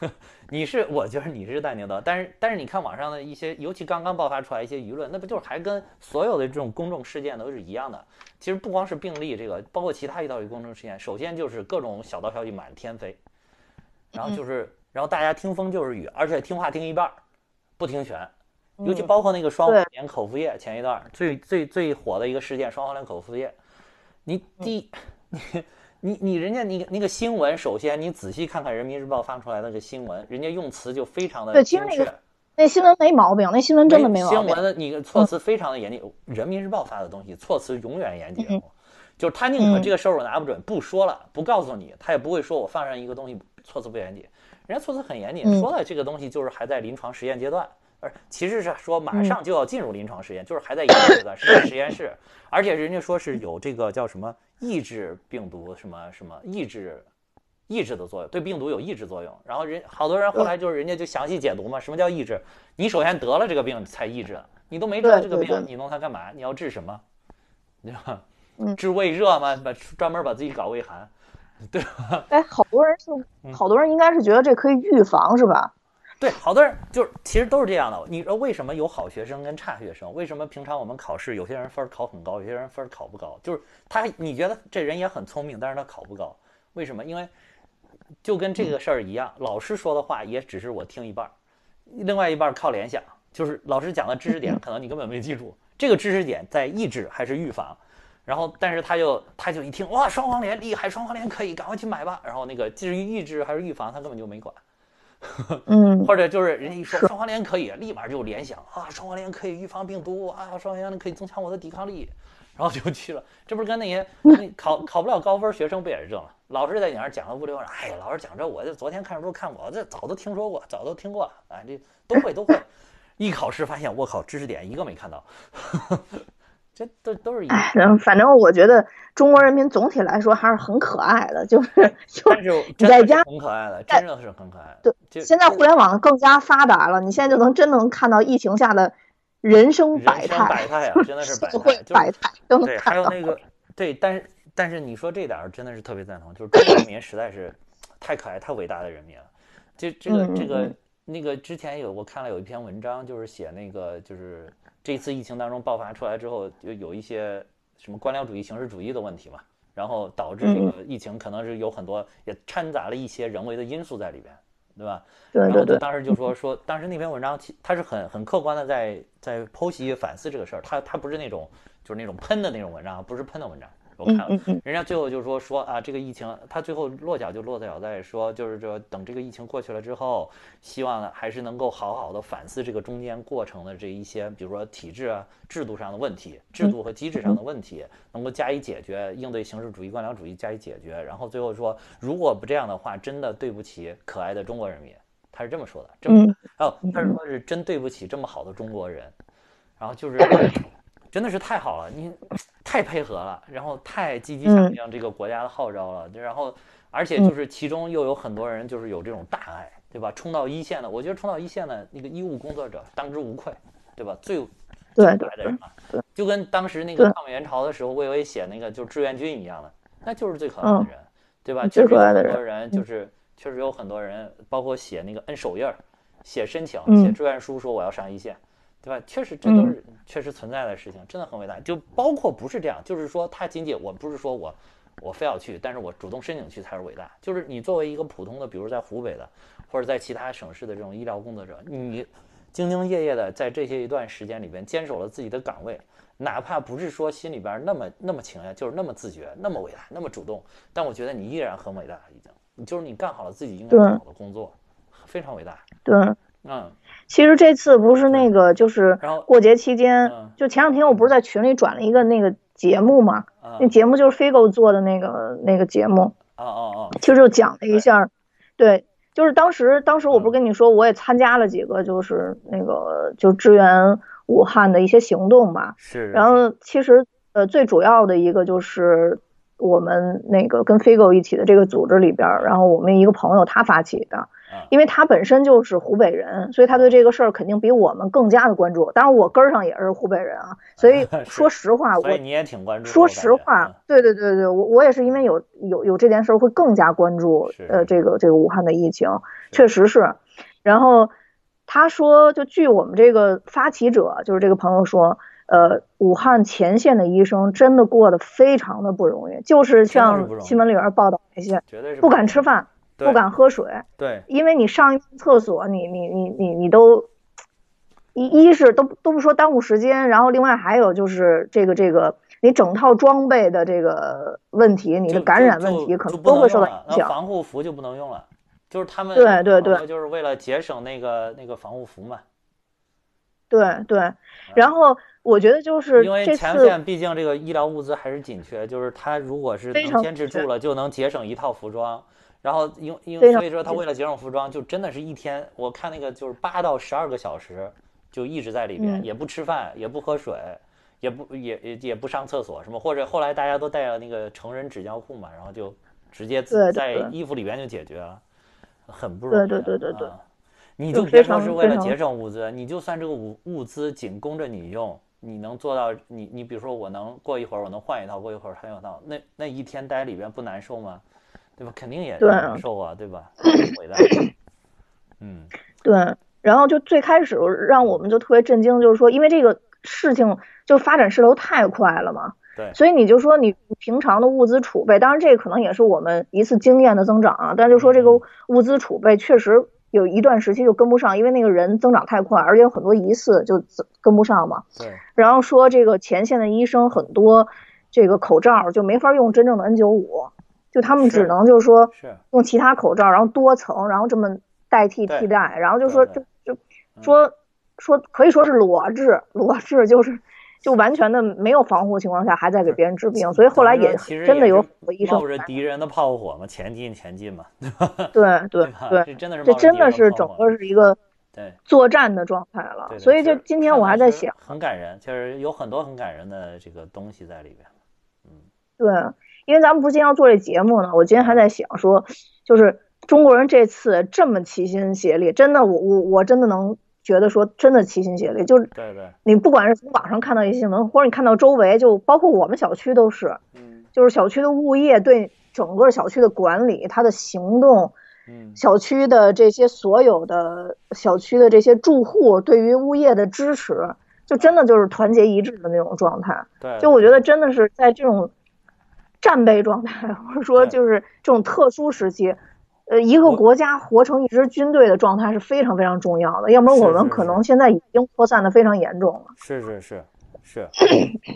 你是我觉得你是淡定的，但是但是你看网上的一些，尤其刚刚爆发出来一些舆论，那不就是还跟所有的这种公众事件都是一样的？其实不光是病例这个，包括其他一道公众事件，首先就是各种小道消息满天飞，然后就是然后大家听风就是雨，而且听话听一半。不听选，尤其包括那个双黄连口服液，前一段最最最火的一个事件，双黄连口服液。你第你你你人家你那个新闻，首先你仔细看看人民日报发出来的这新闻，人家用词就非常的精确。那新闻没毛病，那新闻真的没毛病。新闻的你措辞非常的严谨，人民日报发的东西措辞永远严谨，就是他宁可这个收入拿不准，不说了，不告诉你，他也不会说我放上一个东西措辞不严谨。人家措辞很严谨，说了这个东西就是还在临床实验阶段，而其实是说马上就要进入临床实验，就是还在研究阶段，是在实验室，而且人家说是有这个叫什么抑制病毒什么什么抑制抑制的作用，对病毒有抑制作用。然后人好多人后来就是人家就详细解读嘛，什么叫抑制？你首先得了这个病才抑制，你都没得这个病，你弄它干嘛？你要治什么？对吧？治胃热吗？把专门把自己搞胃寒。对吧？哎，好多人是，好多人应该是觉得这可以预防，是吧？对，好多人就是其实都是这样的。你说为什么有好学生跟差学生？为什么平常我们考试有些人分考很高，有些人分考不高？就是他，你觉得这人也很聪明，但是他考不高，为什么？因为就跟这个事儿一样，老师说的话也只是我听一半，另外一半靠联想，就是老师讲的知识点 可能你根本没记住，这个知识点在抑制还是预防？然后，但是他就他就一听哇，双黄连厉害，双黄连可以，赶快去买吧。然后那个至于抑制还是预防，他根本就没管。嗯，或者就是人家一说双黄连可以，立马就联想啊，双黄连可以预防病毒啊，双黄连可以增强我的抵抗力，然后就去了。这不是跟那些 考考不了高分学生不也是这吗？老师在你那儿讲了五六，哎呀，老师讲这，我这昨天看书看过，这早都听说过，早都听过了，啊，这都会都会。一考试发现，我靠，知识点一个没看到。这都都是一，反正我觉得中国人民总体来说还是很可爱的，就是 就你在家很可爱的，真的是很可爱。对，现在互联网更加发达了，你现在就能真能看到疫情下的人生百态，百态啊，真的是百态，百态都能看到。对，还有那个对，但是但是你说这点儿真的是特别赞同，就是中国人民实在是太可爱、太伟大的人民了。这这个这个那个之前有我看了有一篇文章，就是写那个就是这次疫情当中爆发出来之后，就有一些什么官僚主义、形式主义的问题嘛，然后导致这个疫情可能是有很多也掺杂了一些人为的因素在里边。对吧？对对对。当时就说说，当时那篇文章，他是很很客观的在在剖析反思这个事儿，他他不是那种就是那种喷的那种文章，不是喷的文章。我看了，人家最后就是说说啊，这个疫情，他最后落脚就落脚在说，就是说等这个疫情过去了之后，希望呢还是能够好好的反思这个中间过程的这一些，比如说体制啊、制度上的问题，制度和机制上的问题，能够加以解决，应对形式主义、官僚主义加以解决。然后最后说，如果不这样的话，真的对不起可爱的中国人民，他是这么说的。这么，哦，他是说是真对不起这么好的中国人，然后就是。真的是太好了，你太配合了，然后太积极响应这个国家的号召了，然后而且就是其中又有很多人就是有这种大爱，对吧？冲到一线的，我觉得冲到一线的那个医务工作者当之无愧，对吧？最最可爱的人了，就跟当时那个抗美援朝的时候，魏巍写那个就是志愿军一样的，那就是最可爱的人，对吧？最可爱的人就是确实有很多人，包括写那个摁手印儿、写申请、写志愿书，说我要上一线。对吧？确实，这都是确实存在的事情，真的很伟大。就包括不是这样，就是说他仅仅我不是说我我非要去，但是我主动申请去才是伟大。就是你作为一个普通的，比如在湖北的，或者在其他省市的这种医疗工作者，你兢兢业业的在这些一段时间里边坚守了自己的岗位，哪怕不是说心里边那么那么情愿，就是那么自觉，那么伟大，那么主动，但我觉得你依然很伟大，已经，就是你干好了自己应该做好的工作，非常伟大。对，嗯。其实这次不是那个，就是过节期间，就前两天我不是在群里转了一个那个节目嘛，那节目就是 Figo 做的那个那个节目，哦哦哦，其实就讲了一下，对，就是当时当时我不是跟你说，我也参加了几个，就是那个就支援武汉的一些行动嘛，是，然后其实呃最主要的一个就是我们那个跟 Figo 一起的这个组织里边，然后我们一个朋友他发起的。因为他本身就是湖北人，所以他对这个事儿肯定比我们更加的关注。当然，我根儿上也是湖北人啊，所以 说实话，我你也挺关注。说实话，对对对对，我我也是因为有有有这件事儿，会更加关注呃这个这个武汉的疫情，确实是。然后他说，就据我们这个发起者，就是这个朋友说，呃，武汉前线的医生真的过得非常的不容易，就是像新闻里边报道那些，不敢吃饭。不敢喝水，对，因为你上一次厕所，你你你你你都一一是都都不说耽误时间，然后另外还有就是这个这个你整套装备的这个问题，你的感染问题可能都会受到影响。防护服就不能用了，就是他们对对对，就是为了节省那个那个防护服嘛。对对，然后我觉得就是因为前线毕竟这个医疗物资还是紧缺，就是他如果是能坚持住了，就能节省一套服装。然后，因因为所以说他为了节省服装，就真的是一天，我看那个就是八到十二个小时，就一直在里边，也不吃饭，也不喝水，也不也也也不上厕所什么，或者后来大家都带了那个成人纸尿裤嘛，然后就直接在衣服里边就解决了，很不容易。对对对对对，你就别说是为了节省物资，你就算这个物物资仅供着你用，你能做到你你比如说我能过一会儿我能换一套，过一会儿换一套，那那一天待里边不难受吗？对吧？肯定也难受啊，对吧？伟大。嗯，对。然后就最开始让我们就特别震惊，就是说，因为这个事情就发展势头太快了嘛。对。所以你就说你平常的物资储备，当然这可能也是我们一次经验的增长啊。但就说这个物资储备确实有一段时期就跟不上，因为那个人增长太快，而且有很多疑似就跟不上嘛。对。然后说这个前线的医生很多，这个口罩就没法用真正的 N95。就他们只能就是说用其他口罩，然后多层，然后这么代替替代，然后就说就就说说可以说是裸治，裸治就是就完全的没有防护情况下还在给别人治病，所以后来也真的有很多医生冒着敌人的炮火嘛，前进前进嘛，对对对，这真的是这真的是整个是一个对作战的状态了，所以就今天我还在想，很感人，就是有很多很感人的这个东西在里边，嗯，对。因为咱们不是今天要做这节目呢，我今天还在想说，就是中国人这次这么齐心协力，真的，我我我真的能觉得说，真的齐心协力，就是对对，你不管是从网上看到一些新闻，或者你看到周围，就包括我们小区都是，就是小区的物业对整个小区的管理，它的行动，嗯，小区的这些所有的小区的这些住户对于物业的支持，就真的就是团结一致的那种状态。对，就我觉得真的是在这种战备状态，或者说就是这种特殊时期，呃，一个国家活成一支军队的状态是非常非常重要的。要不然我们可能现在已经扩散的非常严重了。是是是是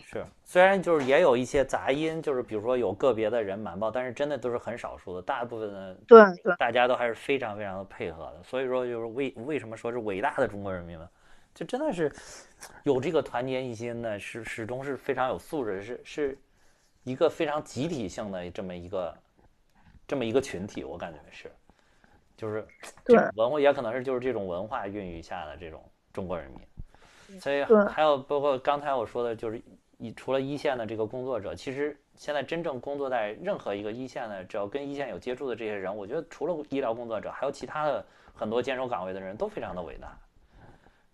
是，虽然就是也有一些杂音，就是比如说有个别的人瞒报，但是真的都是很少数的，大部分的对对，大家都还是非常非常的配合的。所以说就是为为什么说是伟大的中国人民呢？就真的是有这个团结一心的，是始终是非常有素质，是是一个非常集体性的这么一个这么一个群体，我感觉是，就是对。文化也可能是就是这种文化孕育下的这种中国人民，所以还有包括刚才我说的，就是一除了一线的这个工作者，其实现在真正工作在任何一个一线的，只要跟一线有接触的这些人，我觉得除了医疗工作者，还有其他的很多坚守岗位的人都非常的伟大。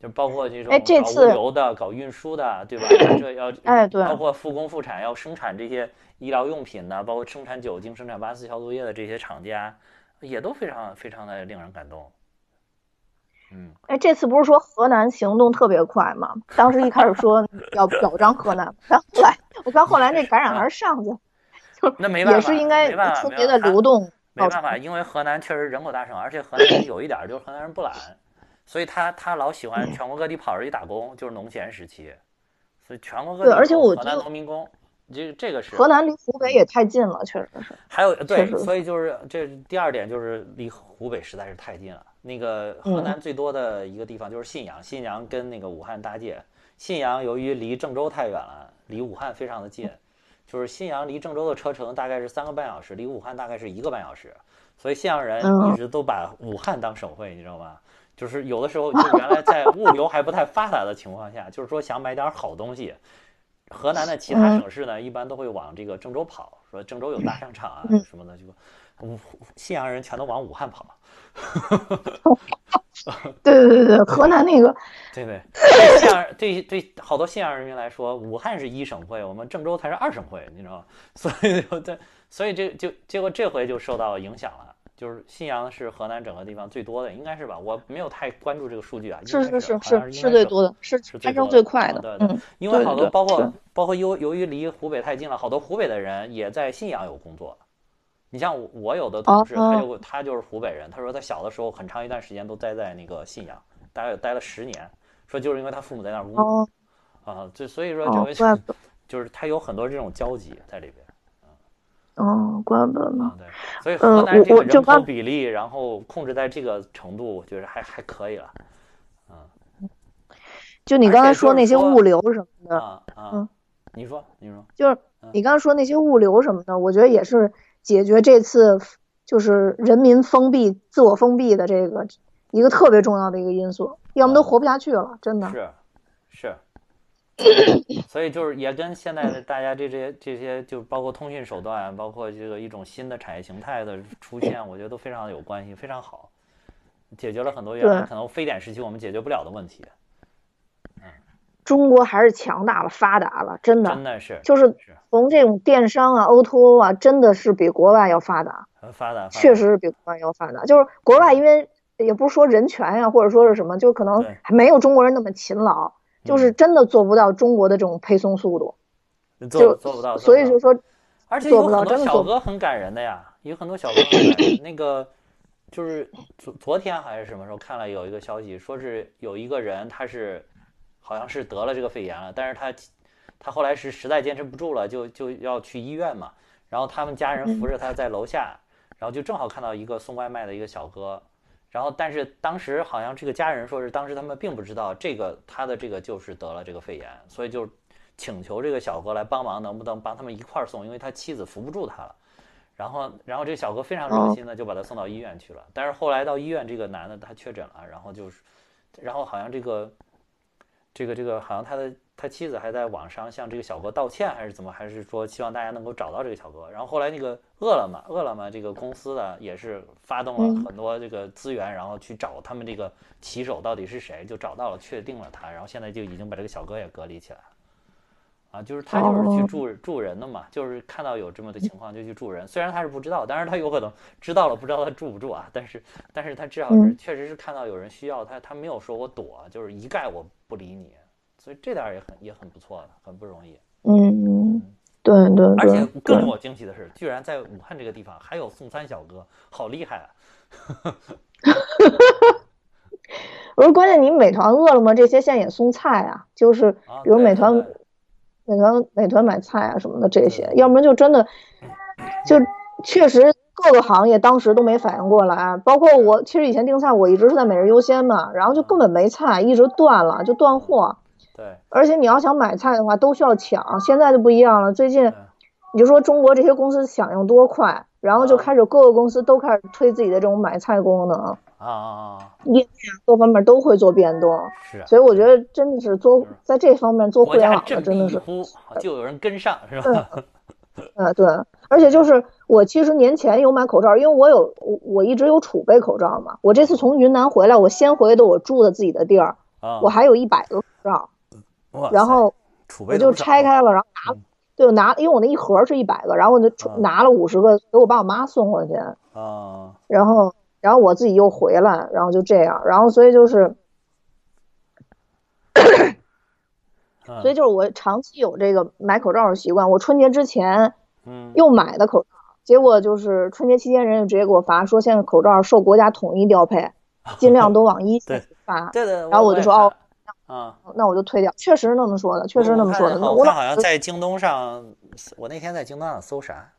就包括这种搞物流的、搞运输的，对吧？这要哎对包括复工复产要生产这些医疗用品的，包括生产酒精、生产八四消毒液的这些厂家，也都非常非常的令人感动。嗯，哎，这次不是说河南行动特别快吗？当时一开始说 要表彰河南，然后后来我看后来那感染还是上去了，那没办法，也是应该特别的流动。没办法，因为河南确实人口大省，而且河南人有一点就是河南人不懒，所以他他老喜欢全国各地跑着去打工，就是农闲时期，所以全国各地对而且我河南农民工，这这个是河南离湖北也太近了，确实是。还有对，所以就是这第二点就是离湖北实在是太近了。那个河南最多的一个地方就是信阳，信阳跟那个武汉搭界。信阳由于离郑州太远了，离武汉非常的近，就是信阳离郑州的车程大概是三个半小时，离武汉大概是一个半小时。所以信阳人嗯一直都把武汉当省会，你知道吗？就是有的时候就原来在物流还不太发达的情况下，就是说想买点好东西，河南的其他省市呢，一般都会往这个郑州跑，说郑州有大商场啊嗯什么的，就武信阳人全都往武汉跑。对对对对，河南那个，对对，对信阳对对好多信阳人民来说，武汉是一省会，我们郑州才是二省会，你知道吗？所以就对，所以这就结果这回就受到影响了。就是信阳是河南整个地方最多的，应该是吧？我没有太关注这个数据啊，是是是是是是最多的，是是最攀升多的最快的啊对。对嗯，因为好多包括包括由由于离湖北太近了，好多湖北的人也在信阳有工作。你像我我有的同事，哦他就他就是湖北人，他说他小的时候很长一段时间都待在那个信阳，大概有待了十年，说就是因为他父母在那儿工作哦啊，就所以说 就是他有很多这种交集在里边哦，怪不得呢啊。，对，所以呃河南这个人口比例，然后控制在这个程度，我觉得还还可以了嗯就你刚才说那些物流什么的，啊啊嗯，你说你说就是你刚才说那些物流什么的，我觉得也是解决这次就是人民封闭、自我封闭的这个一个特别重要的一个因素，要么都活不下去了，真的。是是，所以就是也跟现在的大家这些这些，就包括通讯手段，包括这个一种新的产业形态的出现，我觉得都非常有关系，非常好，解决了很多原来可能非典时期我们解决不了的问题，嗯。中国还是强大了、发达了，真的真的是就是是。从这种电商啊、O2O 啊，真的是比国外要发达，很发达，确实是比国外要发达。就是国外因为也不是说人权呀、或者说是什么，就可能还没有中国人那么勤劳，就是真的做不到中国的这种配送速度。做就做不到，做不到所以就说，而且有很多小哥很感人的呀，有很多小哥很感人。那个就是昨昨天还是什么时候看了有一个消息，说是有一个人他是好像是得了这个肺炎了，但是他他后来是实在坚持不住了，就就要去医院嘛。然后他们家人扶着他在楼下，然后就正好看到一个送外卖的一个小哥。然后，但是当时好像这个家人说是当时他们并不知道这个他的这个就是得了这个肺炎，所以就请求这个小哥来帮忙，能不能帮他们一块儿送？因为他妻子扶不住他了。然后，然后这个小哥非常热心的就把他送到医院去了。但是后来到医院，这个男的他确诊了，然后就是，然后好像这个，这个这个好像他的他妻子还在网上向这个小哥道歉，还是怎么？还是说希望大家能够找到这个小哥？然后后来那个饿了么，饿了么这个公司呢也是发动了很多这个资源，然后去找他们这个骑手到底是谁，就找到了，确定了他，然后现在就已经把这个小哥也隔离起来了。啊，就是他就是去助助人的嘛，就是看到有这么的情况就去助人。虽然他是不知道，但是他有可能知道了，不知道他住不住啊。但是，但是他至少是确实是看到有人需要他，他没有说我躲，就是一概我不理你。所以这点也很也很不错的，很不容易。嗯，对对对。而且更令我惊奇的是，居然在武汉这个地方还有送餐小哥，好厉害啊！我说，关键你美团、饿了么这些现在也送菜啊，就是比如美团。美团、美团买菜啊什么的这些，要不然就真的，就确实各个行业当时都没反应过来。包括我，其实以前订菜我一直是在每日优先嘛，然后就根本没菜，一直断了，就断货。对。而且你要想买菜的话，都需要抢。现在就不一样了，最近你就说中国这些公司响应多快，然后就开始各个公司都开始推自己的这种买菜功能。啊啊啊！页面各方面都会做变动，是，所以我觉得真的是做在这方面做互联网的真的是，就有人跟上，是吧？嗯，对，而且就是我其实年前有买口罩，因为我有我我一直有储备口罩嘛。我这次从云南回来，我先回的我住的自己的地儿，我还有一百个口罩，然后我就拆开了，然后拿，就拿，因为我那一盒是一百个，然后我就拿了五十个给我爸我妈送过去，啊，然后。然后我自己又回来，然后就这样，然后所以就是，所以就是我长期有这个买口罩的习惯。我春节之前，嗯，又买的口罩，结果就是春节期间，人家直接给我发说，现在口罩受国家统一调配，尽量都往一线发。对对。然后我就说哦，啊，那我就退掉。确实那么说的，确实那么说的。我看好像在京东上，我那天在京东上搜啥？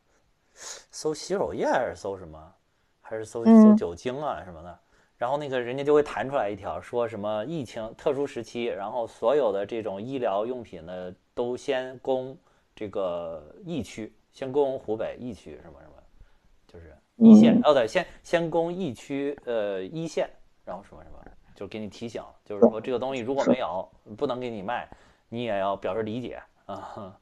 搜洗手液还是搜什么？还是搜搜酒精啊什么的，然后那个人家就会弹出来一条，说什么疫情特殊时期，然后所有的这种医疗用品呢，都先供这个疫区，先供湖北疫区什么什么，就是一线哦对，先先供疫区呃一线，然后什么什么，就给你提醒，就是说这个东西如果没有，不能给你卖，你也要表示理解啊。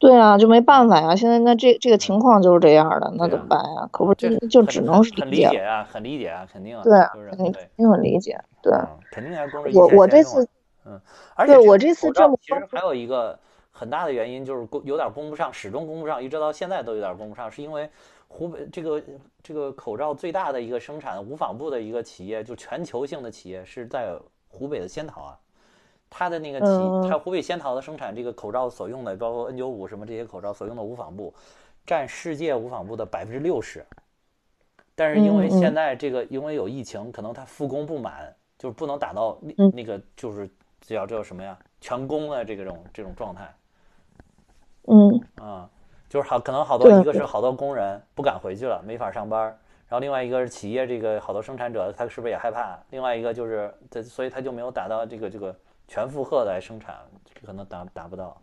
对啊，就没办法呀。现在那这这个情况就是这样的，那怎么办呀？可不就就只能是理解啊，很理解啊，肯定啊。对，肯定肯定很理解。对，肯定还公我我这次，嗯，而且我这次这么其实还有一个很大的原因就是供有点供不上，始终供不上，一直到现在都有点供不上，是因为湖北这个这个口罩最大的一个生产无纺布的一个企业，就全球性的企业是在湖北的仙桃啊。它的那个企，它湖北仙桃的生产这个口罩所用的，包括 N 九五什么这些口罩所用的无纺布，占世界无纺布的百分之六十。但是因为现在这个因为有疫情，可能它复工不满，就是不能达到那个就是叫叫什么呀全工的这种这种状态。嗯啊，就是好可能好多一个是好多工人不敢回去了，没法上班。然后另外一个是企业这个好多生产者他是不是也害怕？另外一个就是他所以他就没有达到这个这个。全负荷来生产，可能达达不到。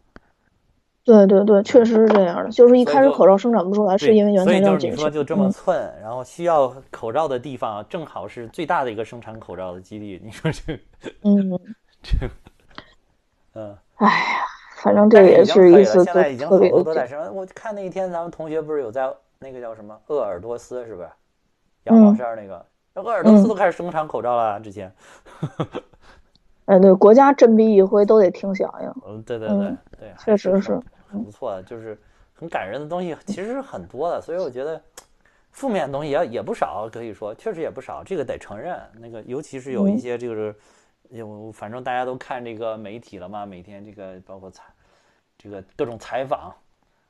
对对对，确实是这样的。就是一开始口罩生产不出来，是因为原材料紧。所以就是你说就这么寸，然后需要口罩的地方正好是最大的一个生产口罩的基地。你说这，嗯，这，嗯，哎呀，反正这也是一次现在已经好多都在生。我看那一天咱们同学不是有在那个叫什么鄂尔多斯是不是？羊毛衫那个，鄂尔多斯都开始生产口罩了，之前。哎，对，国家振臂一挥都得听响应。嗯，对对对对，确实是很不错，就是很感人的东西，其实是很多的。所以我觉得负面的东西也也不少，可以说确实也不少，这个得承认。那个尤其是有一些这个，有反正大家都看这个媒体了嘛，每天这个包括采这个各种采访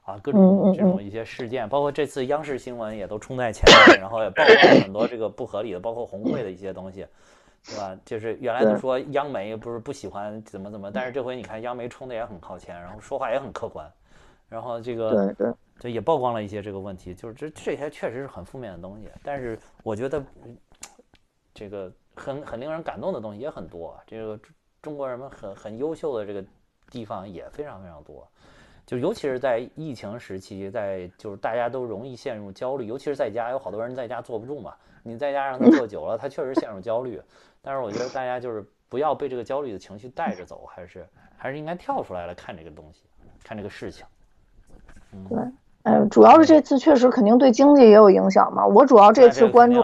啊，各种这种一些事件，包括这次央视新闻也都冲在前面，然后也曝光了很多这个不合理的，包括红会的一些东西。对吧？就是原来都说央媒不是不喜欢怎么怎么，但是这回你看央媒冲的也很靠前，然后说话也很客观，然后这个对对，就也曝光了一些这个问题，就是这这些确实是很负面的东西。但是我觉得这个很很令人感动的东西也很多，这个中国人们很很优秀的这个地方也非常非常多，就尤其是在疫情时期，在就是大家都容易陷入焦虑，尤其是在家，有好多人在家坐不住嘛，你在家让他坐久了，他确实陷入焦虑。但是我觉得大家就是不要被这个焦虑的情绪带着走，还是还是应该跳出来来看这个东西，看这个事情。对，哎，主要是这次确实肯定对经济也有影响嘛。我主要这次关注，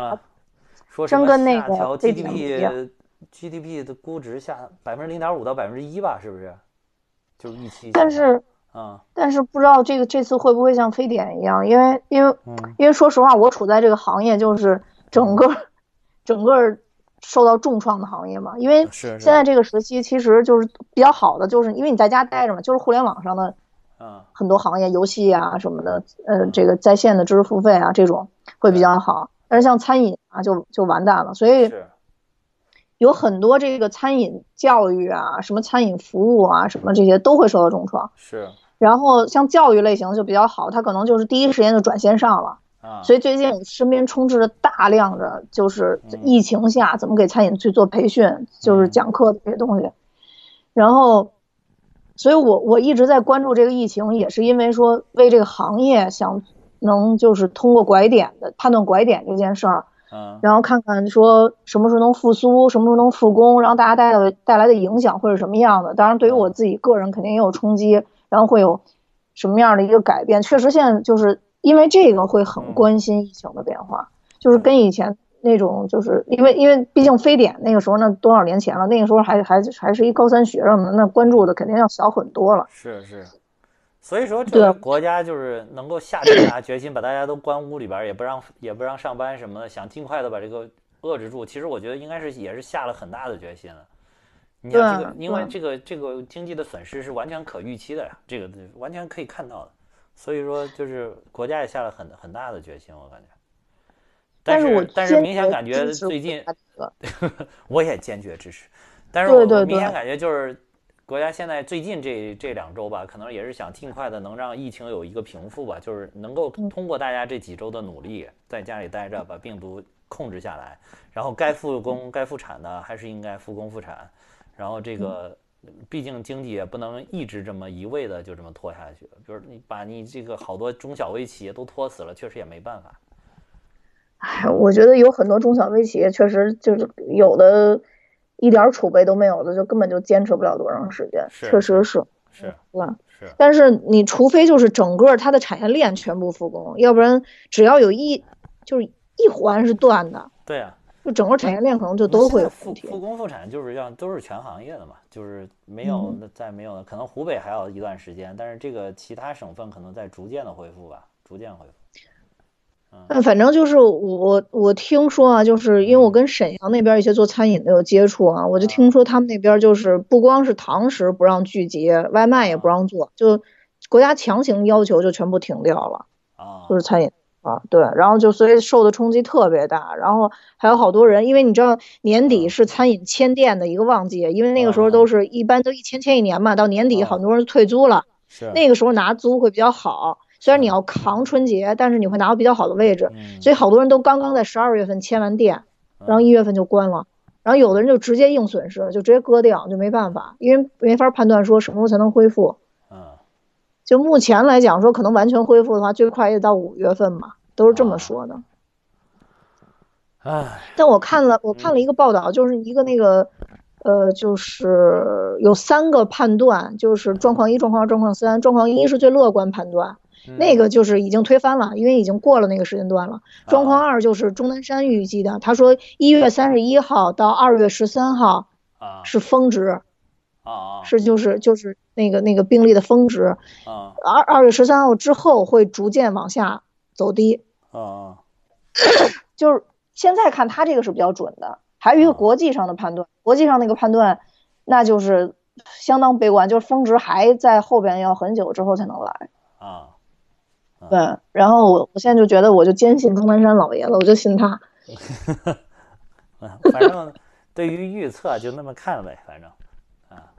真跟那个 GDP GDP 的估值下百分之零点五到百分之一吧，是不是？就是预期。但是，嗯，但是不知道这个这次会不会像非典一样？因为因为嗯因为说实话，我处在这个行业，就是整个 整个受到重创的行业嘛。因为现在这个时期，其实就是比较好的，就是因为你在家待着嘛，就是互联网上的嗯很多行业，游戏啊什么的，呃，这个在线的知识付费啊这种会比较好。但是像餐饮啊，就就完蛋了。所以是有很多这个餐饮教育啊，什么餐饮服务啊，什么这些都会受到重创。是然后像教育类型就比较好，他可能就是第一时间就转线上了。啊，所以最近身边充斥着大量的就是疫情下怎么给餐饮去做培训，就是讲课的这些东西。然后，所以我我一直在关注这个疫情，也是因为说为这个行业想能就是通过拐点的判断拐点这件事儿，嗯然后看看说什么时候能复苏，什么时候能复工，然后大家带来带来的影响会是什么样的。当然，对于我自己个人肯定也有冲击，然后会有什么样的一个改变。确实，现在就是因为这个会很关心疫情的变化，就是跟以前那种，就是因为因为毕竟非典那个时候那多少年前了，那个时候还还还是一高三学生呢，那关注的肯定要小很多了。是是，所以说这个国家就是能够下这么大决心，把大家都关屋里边儿，也不让也不让上班什么的，想尽快的把这个遏制住。其实我觉得应该是也是下了很大的决心了。你看这个，因为这个这个经济的损失是完全可预期的呀，这个完全可以看到的。所以说，就是国家也下了很很大的决心，我感觉。但是我但是明显感觉最近 我也坚决支持，但是我明显感觉就是国家现在最近这这两周吧，可能也是想尽快的能让疫情有一个平复吧，就是能够嗯通过大家这几周的努力，在家里待着把病毒控制下来，然后该复工该复产的还是应该复工复产，然后这个。毕竟经济也不能一直这么一味的就这么拖下去，比如你把你这个好多中小微企业都拖死了，确实也没办法。哎，我觉得有很多中小微企业确实就是有的，一点儿储备都没有的，就根本就坚持不了多长时间。是确实是，是？是，但是你除非就是整个它的产业链全部复工，要不然只要有一就是一环是断的，对啊，就整个产业链可能就都会有复。复工复产就是要都是全行业的嘛，就是没有嗯那再没有了，可能湖北还要一段时间，但是这个其他省份可能在逐渐的恢复吧，逐渐恢复。嗯，反正就是我我听说啊，就是因为我跟沈阳那边一些做餐饮的有接触啊，我就听说他们那边就是不光是堂食不让聚集，外卖也不让做，就国家强行要求就全部停掉了，啊，就是餐饮啊，对，然后就所以受的冲击特别大，然后还有好多人，因为你知道年底是餐饮迁店的一个旺季，因为那个时候都是一般都一签签一年嘛，到年底啊很多人退租了，是。那个时候拿租会比较好。虽然你要扛春节，但是你会拿到比较好的位置，嗯所以好多人都刚刚在十二月份签完店，然后一月份就关了，然后有的人就直接硬损失，就直接割掉，就没办法，因为没法判断说什么时候才能恢复。嗯就目前来讲说，可能完全恢复的话，最快也到五月份嘛，都是这么说的。唉但我看了，我看了一个报道，就是一个那个，呃，就是有三个判断，就是状况一、状况二、状况三。状况一是最乐观判断，那个就是已经推翻了，因为已经过了那个时间段了。状况二就是钟南山预计的，他说一月三十一号到二月十三号啊是峰值，啊啊是就是就是那个那个病例的峰值，啊二二月十三号之后会逐渐往下走低。啊啊就是现在看他这个是比较准的，还有一个国际上的判断，国际上那个判断那就是相当悲观，就是峰值还在后边要很久之后才能来。啊！对，然后我我现在就觉得我就坚信钟南山老爷了，我就信他。嗯，反正对于预测就那么看呗，反正啊，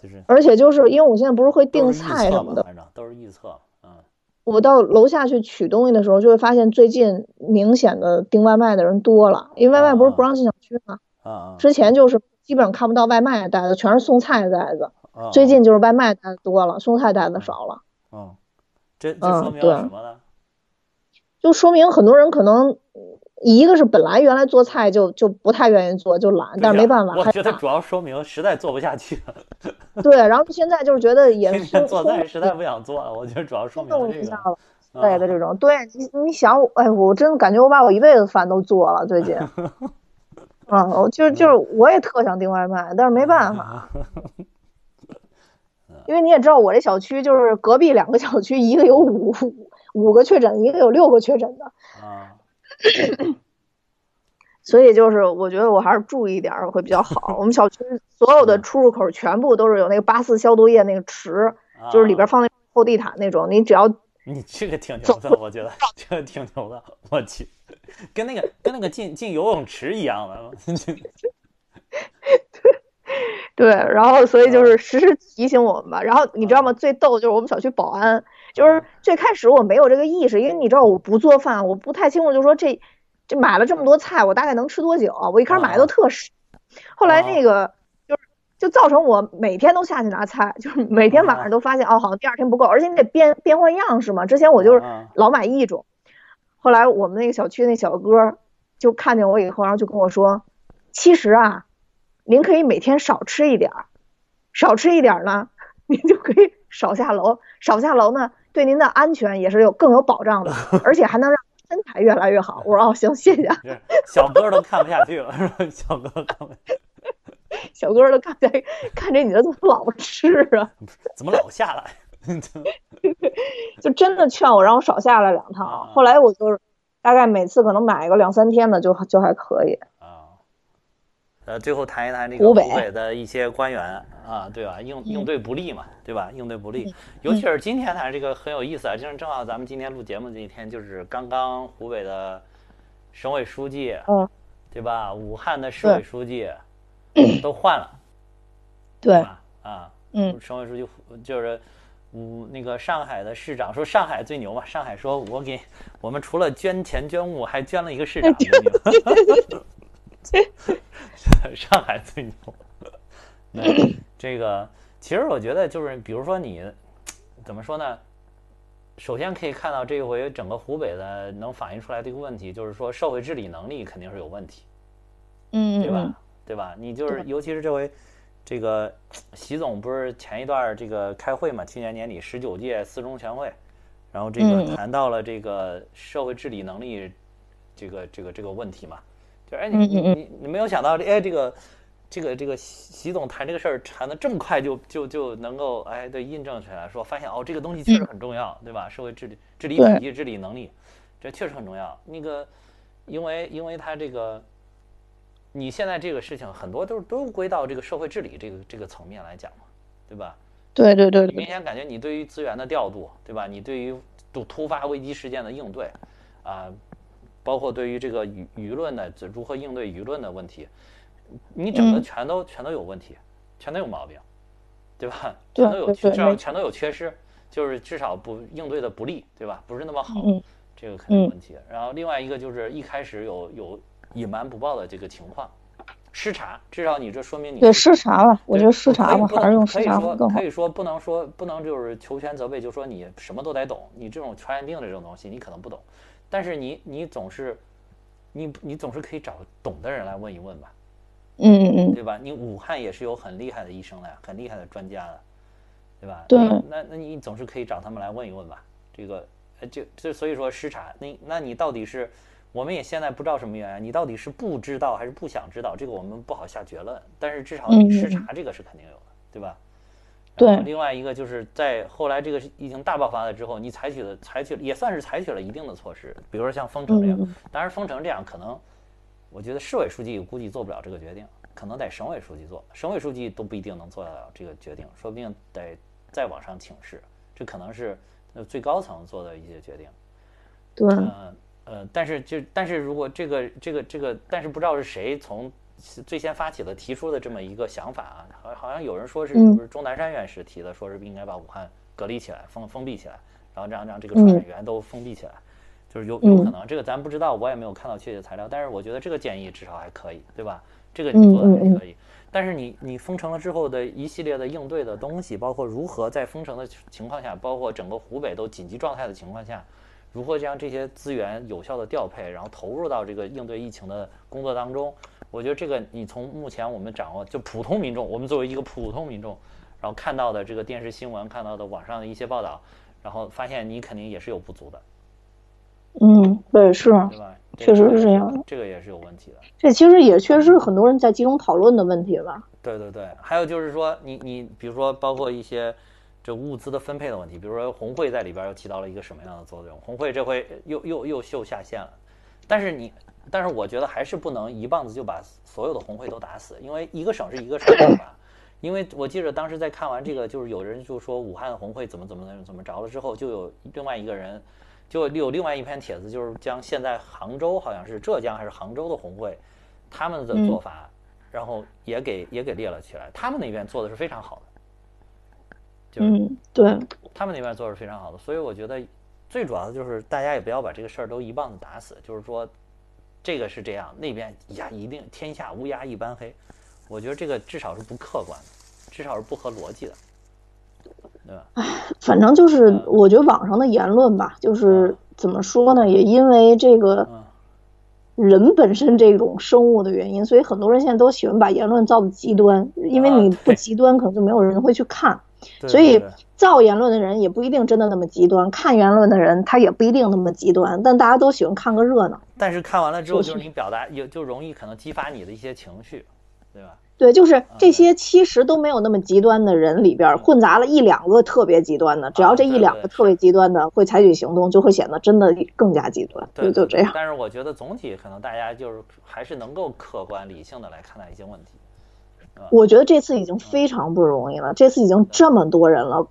就是而且就是因为我现在不是会订菜什么的，反正都是预测，嗯我到楼下去取东西的时候，就会发现最近明显的订外卖的人多了，因为外卖不是不让进小区吗？啊啊，之前就是基本上看不到外卖袋子，全是送菜袋子。啊最近就是外卖袋子多了，送菜袋子少了，嗯，这这嗯说明对了什么呢？就说明很多人可能一个是本来原来做菜就就不太愿意做，就懒，但是没办法。我觉得主要说明实在做不下去了，对，然后现在就是觉得也天天松做菜实在不想做了。我觉得主要说明一下了。啊类的这种，对你，你想我，哎，我真的感觉我把我一辈子饭都做了，最近，嗯，我就就是我也特想订外卖，但是没办法，嗯 因为你也知道，我这小区就是隔壁两个小区，一个有五五个确诊，一个有六个确诊的。啊。所以就是我觉得我还是注意点会比较好。我们小区所有的出入口全部都是有那个八四消毒液那个池，就是里边放那厚地毯那种。你只要 你这个挺牛的，我觉得这个挺牛的。我去，跟那个跟那个进进游泳池一样的。对，然后所以就是时时提醒我们吧。然后你知道吗？最逗就是我们小区保安，就是最开始我没有这个意识，因为你知道我不做饭，我不太清楚，就说这。这买了这么多菜，我大概能吃多久？我一开始买的都特少，后来那个就是就造成我每天都下去拿菜，就是每天晚上都发现哦，好像第二天不够，而且你得变变换样式嘛。之前我就是老买一种，后来我们那个小区那小哥就看见我以后，然后就跟我说，其实啊，您可以每天少吃一点儿，少吃一点儿呢，您就可以少下楼，少下楼呢，对您的安全也是有更有保障的，而且还能让。身材越来越好，我说哦行，谢谢。小哥都看不下去了？小哥看不，小哥都看在看着你的怎么老吃啊？怎么老下来？就真的劝我让我少下来两趟。后来我就是大概每次可能买个两三天的就就还可以。呃，最后谈一谈这个湖北的一些官员啊，对吧？应应对不利嘛，对吧？应对不利，尤其是今天谈，这个很有意思啊，就是正好咱们今天录节目这一天，就是刚刚湖北的省委书记，嗯，对吧？武汉的市委书记都换了，对啊，嗯，省委书记就是嗯，那个上海的市长说上海最牛嘛，上海说我给我们除了捐钱捐物，还捐了一个市长。上海最牛。那这个其实我觉得就是，比如说你怎么说呢？首先可以看到这一回整个湖北的能反映出来的一个问题，就是说社会治理能力肯定是有问题。嗯，对吧？对吧？你就是尤其是这回这个习总不是前一段这个开会嘛？去年年底十九届四中全会，然后这个谈到了这个社会治理能力这个这个这个问题嘛？哎，你你你你没有想到，哎，这个这个这个习总谈这个事儿谈的这么快，就就就能够哎，对，印证起来，说发现哦，这个东西确实很重要，对吧？社会治理、治理体系、治理能力，这确实很重要。那个，因为因为他这个，你现在这个事情很多都都归到这个社会治理这个这个层面来讲嘛，对吧？对对对。明显感觉你对于资源的调度，对吧？你对于突突发危机事件的应对，啊。包括对于这个舆舆论的这如何应对舆论的问题，你整个全都全都有问题，全都有毛病，对吧？全都有至少全都有缺失，就是至少不应对的不利，对吧？不是那么好，这个肯定有问题。然后另外一个就是一开始有有隐瞒不报的这个情况，失察，至少你这说明你对失察了。我觉得失察吧，还是用失察更好。可以说不能说不能就是求全责备，就说你什么都得懂，你这种传染病的这种东西你可能不懂。但是你你总是，你你总是可以找懂的人来问一问吧，嗯嗯嗯，对吧？你武汉也是有很厉害的医生的，很厉害的专家的，对吧？对，那那你总是可以找他们来问一问吧。这个，呃，就就所以说失察，那那你到底是，我们也现在不知道什么原因，你到底是不知道还是不想知道？这个我们不好下结论。但是至少你失察这个是肯定有的，对吧？对，另外一个就是在后来这个疫情大爆发了之后，你采取了采取也算是采取了一定的措施，比如说像封城这样。当然，封城这样可能，我觉得市委书记估计做不了这个决定，可能得省委书记做，省委书记都不一定能做得了这个决定，说不定得再往上请示，这可能是最高层做的一些决定。对，呃呃，但是就但是如果这个这个这个，但是不知道是谁从。最先发起的提出的这么一个想法啊，好好像有人说是不是钟南山院士提的，说是应该把武汉隔离起来，封封闭起来，然后让让这个传染源都封闭起来，就是有有可能，这个咱不知道，我也没有看到确切材料，但是我觉得这个建议至少还可以，对吧？这个你做的还可以，但是你你封城了之后的一系列的应对的东西，包括如何在封城的情况下，包括整个湖北都紧急状态的情况下，如何将这些资源有效的调配，然后投入到这个应对疫情的工作当中。我觉得这个，你从目前我们掌握，就普通民众，我们作为一个普通民众，然后看到的这个电视新闻，看到的网上的一些报道，然后发现你肯定也是有不足的。嗯，对，是，对吧？确实是这样的，这个也是有问题的。这其实也确实是很多人在集中讨论的问题吧。对对对，还有就是说，你你比如说，包括一些这物资的分配的问题，比如说红会在里边又起到了一个什么样的作用？红会这回又又又秀下线了，但是你，但是我觉得还是不能一棒子就把所有的红会都打死，因为一个省是一个省吧。因为我记得当时在看完这个，就是有人就说武汉红会怎么怎么怎么着了之后，就有另外一个人，就有另外一篇帖子，就是将现在杭州好像是浙江还是杭州的红会，他们的做法，然后也给也给列了起来，他们那边做的是非常好的。嗯，对，他们那边做是非常好的，所以我觉得最主要的就是大家也不要把这个事儿都一棒子打死，就是说这个是这样，那边呀一定天下乌鸦一般黑，我觉得这个至少是不客观的，至少是不合逻辑的，对吧？唉，反正就是我觉得网上的言论吧，就是怎么说呢，也因为这个人本身这种生物的原因，所以很多人现在都喜欢把言论造的极端，因为你不极端，可能就没有人会去看。所以造言论的人也不一定真的那么极端，看言论的人他也不一定那么极端，但大家都喜欢看个热闹。但是看完了之后，就是你表达有就容易可能激发你的一些情绪，对吧？对，就是这些其实都没有那么极端的人里边混杂了一两个特别极端的，只要这一两个特别极端的会采取行动，就会显得真的更加极端。对，就这样。但是我觉得总体可能大家就是还是能够客观理性的来看待一些问题。我觉得这次已经非常不容易了。这次已经这么多人了，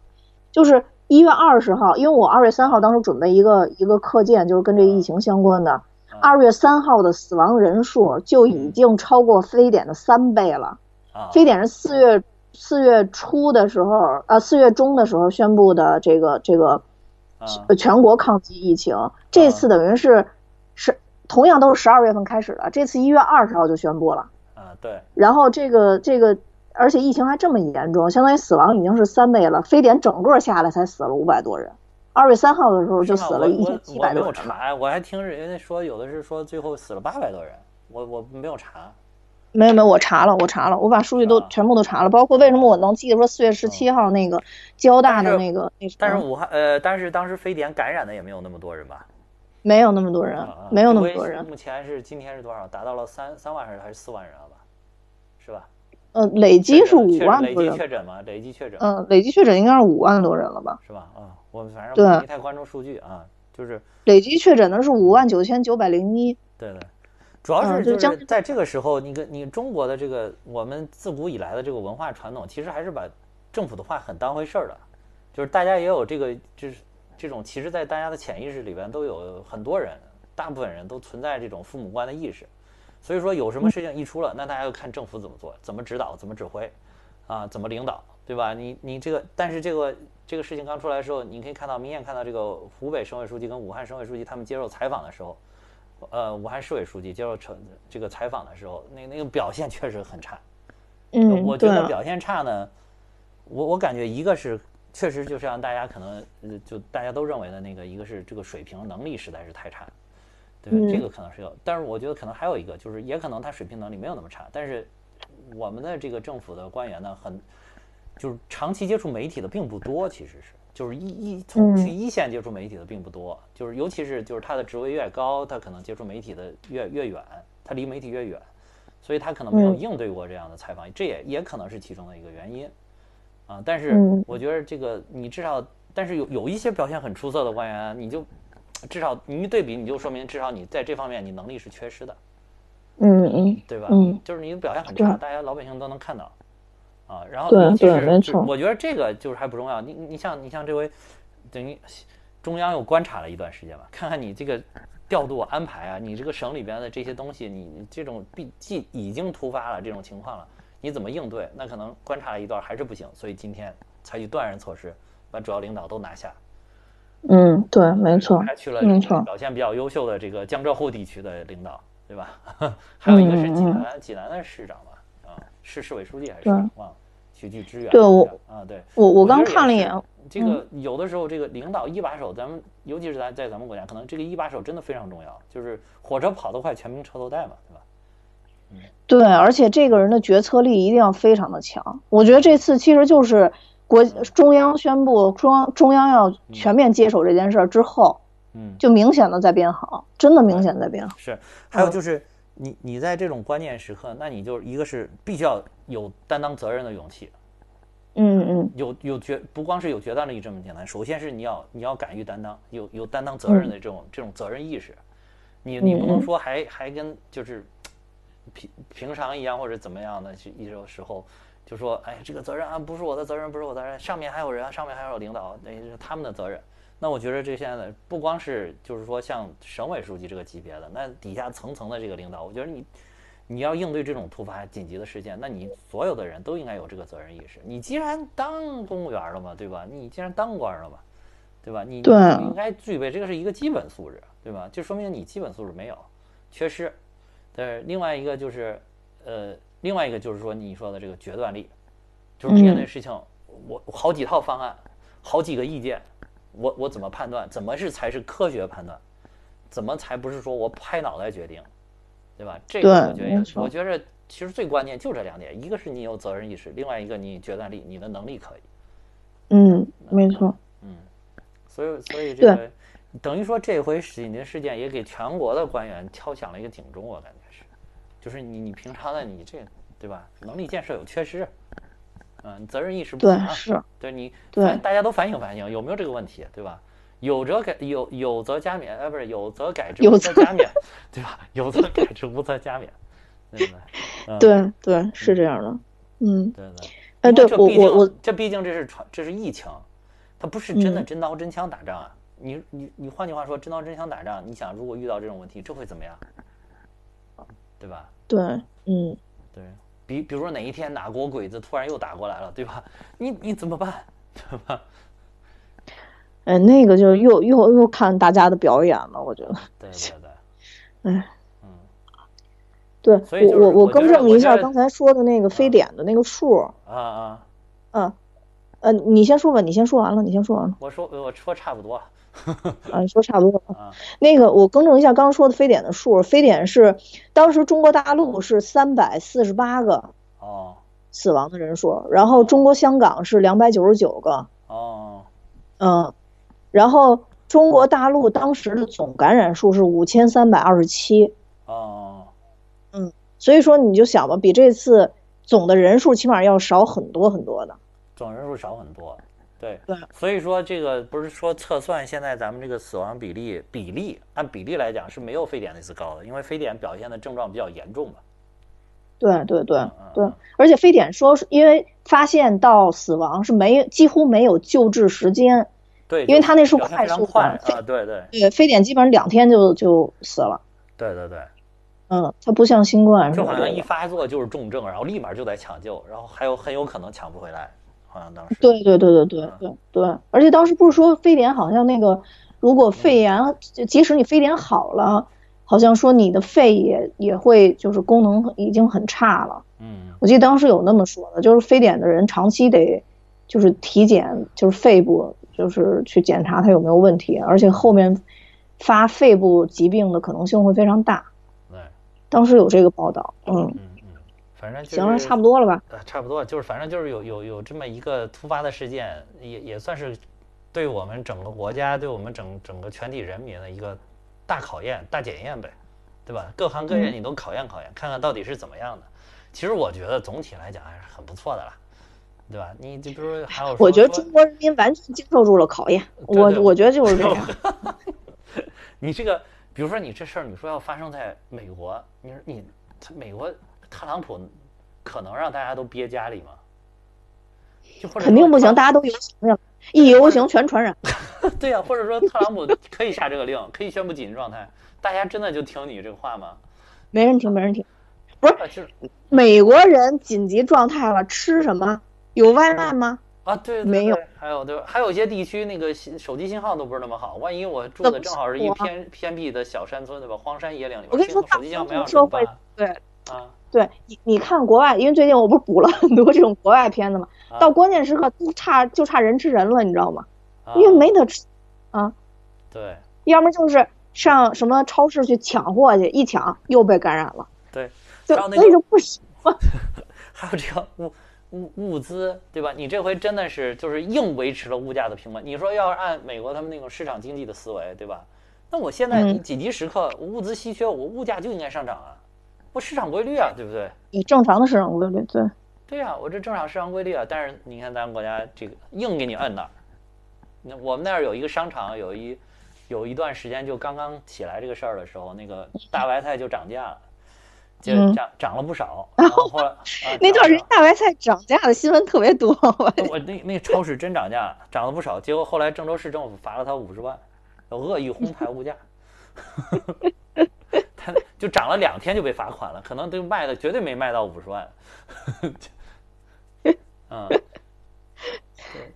就是一月二十号，因为我二月三号当时准备一个一个课件，就是跟这个疫情相关的。二月三号的死亡人数就已经超过非典的三倍了。非典是四月四月初的时候，呃，四月中的时候宣布的这个这个全国抗击疫情。这次等于是是同样都是十二月份开始的，这次一月二十号就宣布了。对，然后这个这个，而且疫情还这么严重，相当于死亡已经是三倍了。非典整个下来才死了五百多人，二月三号的时候就死了一千七百多人。我没有查，我还听人家说有的是说最后死了八百多人，我我没有查。没有没有，我查了，我查了，我把数据都全部都查了，包括为什么我能记得说四月十七号那个交大的那个那但是武汉呃，但是当时非典感染的也没有那么多人吧？没有那么多人，没有那么多人。目前是今天是多少？达到了三三万人还是四万人了吧？是吧？呃，累计是五万多人。累计确诊吗？累计确诊。嗯，累计确诊应该是五万多人了吧？是吧？啊，我们反正没太关注数据啊，就是累计确诊的是五万九千九百零一。对对，主要是就是在这个时候，你跟你中国的这个我们自古以来的这个文化传统，其实还是把政府的话很当回事儿的，就是大家也有这个就是这种，其实，在大家的潜意识里边都有很多人，大部分人都存在这种父母官的意识。所以说，有什么事情一出了，那大家要看政府怎么做，怎么指导，怎么指挥，啊，怎么领导，对吧？你你这个，但是这个这个事情刚出来的时候，你可以看到，明显看到这个湖北省委书记跟武汉省委书记他们接受采访的时候，呃，武汉市委书记接受成这个采访的时候，那那个表现确实很差。嗯，我觉得表现差呢，我我感觉一个是确实就是让大家可能就大家都认为的那个，一个是这个水平能力实在是太差。对，这个可能是有，但是我觉得可能还有一个，就是也可能他水平能力没有那么差，但是我们的这个政府的官员呢，很就是长期接触媒体的并不多，其实是就是一一从去一线接触媒体的并不多，就是尤其是就是他的职位越高，他可能接触媒体的越越远，他离媒体越远，所以他可能没有应对过这样的采访，这也也可能是其中的一个原因啊。但是我觉得这个你至少，但是有有一些表现很出色的官员，你就。至少你一对比，你就说明至少你在这方面你能力是缺失的，嗯嗯，对吧？嗯，就是你的表现很差，大家老百姓都能看到，啊，然后尤其是我觉得这个就是还不重要。你你像你像这回，等于中央又观察了一段时间吧，看看你这个调度安排啊，你这个省里边的这些东西，你这种必既已经突发了这种情况了，你怎么应对？那可能观察了一段还是不行，所以今天采取断然措施，把主要领导都拿下。嗯，对，没错，还去了没错表现比较优秀的这个江浙沪地区的领导，对吧？还有一个是济南，济南的市长吧，啊，市市委书记还是忘了，去去支援。对我啊，对我我刚看了一眼，这个有的时候这个领导一把手，咱们尤其是咱在咱们国家，可能这个一把手真的非常重要，就是火车跑得快，全民车头带嘛，对吧？嗯，对，而且这个人的决策力一定要非常的强。我觉得这次其实就是。国中央宣布中央中央要全面接手这件事儿之后，嗯，就明显的在变好，真的明显在变好。是，还有就是你你在这种关键时刻，那你就一个是必须要有担当责任的勇气，嗯嗯，有有决不光是有决断力这么简单，首先是你要你要敢于担当，有有担当责任的这种这种责任意识，你你不能说还还跟就是平平常一样或者怎么样的，一种时候就说哎这个责任啊不是我的责任不是我的责任，上面还有人，上面还有领导，那是他们的责任。那我觉得这现在不光是就是说像省委书记这个级别的，那底下层层的这个领导，我觉得你。你要应对这种突发紧急的事件，那你所有的人都应该有这个责任意识。你既然当公务员了嘛，对吧？你既然当官了嘛，对吧？你应该具备这个是一个基本素质，对吧？就说明你基本素质没有，缺失。对，另外一个就是，呃，另外一个就是说你说的这个决断力，就是面对事情，我好几套方案，好几个意见，我我怎么判断？怎么是才是科学判断？怎么才不是说我拍脑袋决定？对吧？这个我觉得，我觉着其实最关键就这两点，一个是你有责任意识，另外一个你决断力，你的能力可以。嗯，没错。嗯，所以所以这个等于说这回紧急事件也给全国的官员敲响了一个警钟，我感觉是，就是你你平常的你这对吧，能力建设有缺失，嗯，责任意识不强，是，对你对大家都反省反省，有没有这个问题，对吧？有则改有有则加勉，哎，不是有则改之，无则加勉，对吧？有则改之，无则加勉，对不对？对对，是这样的，嗯，对对。哎，对我我我，这毕竟这是传，这是疫情，它不是真的真刀真枪打仗啊。你你你，换句话说，真刀真枪打仗，你想如果遇到这种问题，这会怎么样？对吧？对，嗯，对比比如说哪一天哪国鬼子突然又打过来了，对吧？你你怎么办？对吧？哎，那个就又又又看大家的表演了，我觉得。对对对。哎，嗯，对，我我我更正一下刚才说的那个非典的那个数。啊啊。嗯，呃，你先说吧，你先说完了，你先说完了。我说我说差不多。啊，你说差不多。啊。那个我更正一下刚刚说的非典的数，非典是当时中国大陆是三百四十八个哦死亡的人数，然后中国香港是两百九十九个。哦。嗯。然后中国大陆当时的总感染数是五千三百二十七。哦，嗯，所以说你就想吧，比这次总的人数起码要少很多很多的。总人数少很多，对对。所以说这个不是说测算现在咱们这个死亡比例比例按比例来讲是没有非典那次高的，因为非典表现的症状比较严重嘛。对对对对，而且非典说是因为发现到死亡是没几乎没有救治时间。对，因为他那是快速快啊，对对对，非典基本上两天就就死了。对对对，嗯，它不像新冠，就好像一发作就是重症，然后立马就得抢救，然后还有很有可能抢不回来，好像当时。对对对对对对对，而且当时不是说非典好像那个，如果肺炎，即使你非典好了，好像说你的肺也也会就是功能已经很差了。嗯，我记得当时有那么说的，就是非典的人长期得就是体检，就是肺部。就是去检查他有没有问题，而且后面发肺部疾病的可能性会非常大。对，当时有这个报道。嗯，反正行了，差不多了吧？呃，差不多，就是反正就是有有有这么一个突发的事件，也也算是对我们整个国家、对我们整整个全体人民的一个大考验、大检验呗，对吧？各行各业你都考验考验，看看到底是怎么样的。其实我觉得总体来讲还是很不错的啦。对吧？你就比如说还有，我觉得中国人民完全经受住了考验。我我觉得就是这样。你这个，比如说你这事儿，你说要发生在美国，你说你美国特朗普可能让大家都憋家里吗？就或者肯定不行，大家都游行去了，一游行全传染。对呀，或者说特朗普可以下这个令，可以宣布紧急状态，大家真的就听你这个话吗？没人听，没人听。不是，就是美国人紧急状态了，吃什么？有外卖吗？啊，对，没有。还有对，还有一些地区那个手机信号都不是那么好。万一我住的正好是一偏偏僻的小山村，对吧？荒山野岭里，我跟你说，手机信号没有社会对啊，对你你看国外，因为最近我不是补了很多这种国外片子嘛，到关键时刻就差就差人吃人了，你知道吗？因为没得吃啊。对。要么就是上什么超市去抢货去，一抢又被感染了。对。就所以就不行。还有这个物。物物资对吧？你这回真的是就是硬维持了物价的平稳。你说要是按美国他们那种市场经济的思维，对吧？那我现在紧急时刻物资稀缺，我物价就应该上涨啊，不市场规律啊，对不对？以正常的市场规律，对对呀，我这正常市场规律啊。但是你看咱们国家这个硬给你摁那儿。那我们那儿有一个商场，有一有一段时间就刚刚起来这个事儿的时候，那个大白菜就涨价了，就涨涨了不少。然后后来那段时间大白菜涨价的新闻特别多。我那那超市真涨价，涨了不少。结果后来郑州市政府罚了他五十万，恶意哄抬物价。他就涨了两天就被罚款了，可能就卖的绝对没卖到五十万。嗯。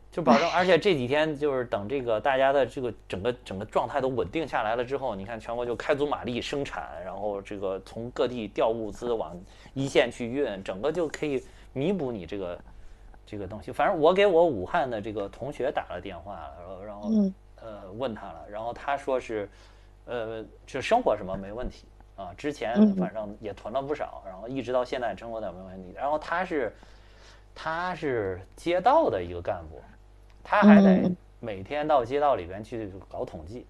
就保证，而且这几天就是等这个大家的这个整个整个状态都稳定下来了之后，你看全国就开足马力生产，然后这个从各地调物资往一线去运，整个就可以弥补你这个这个东西。反正我给我武汉的这个同学打了电话，然后然后呃问他了，然后他说是呃就生活什么没问题啊，之前反正也囤了不少，然后一直到现在生活的没问题。然后他是他是街道的一个干部。他还得每天到街道里边去搞统计，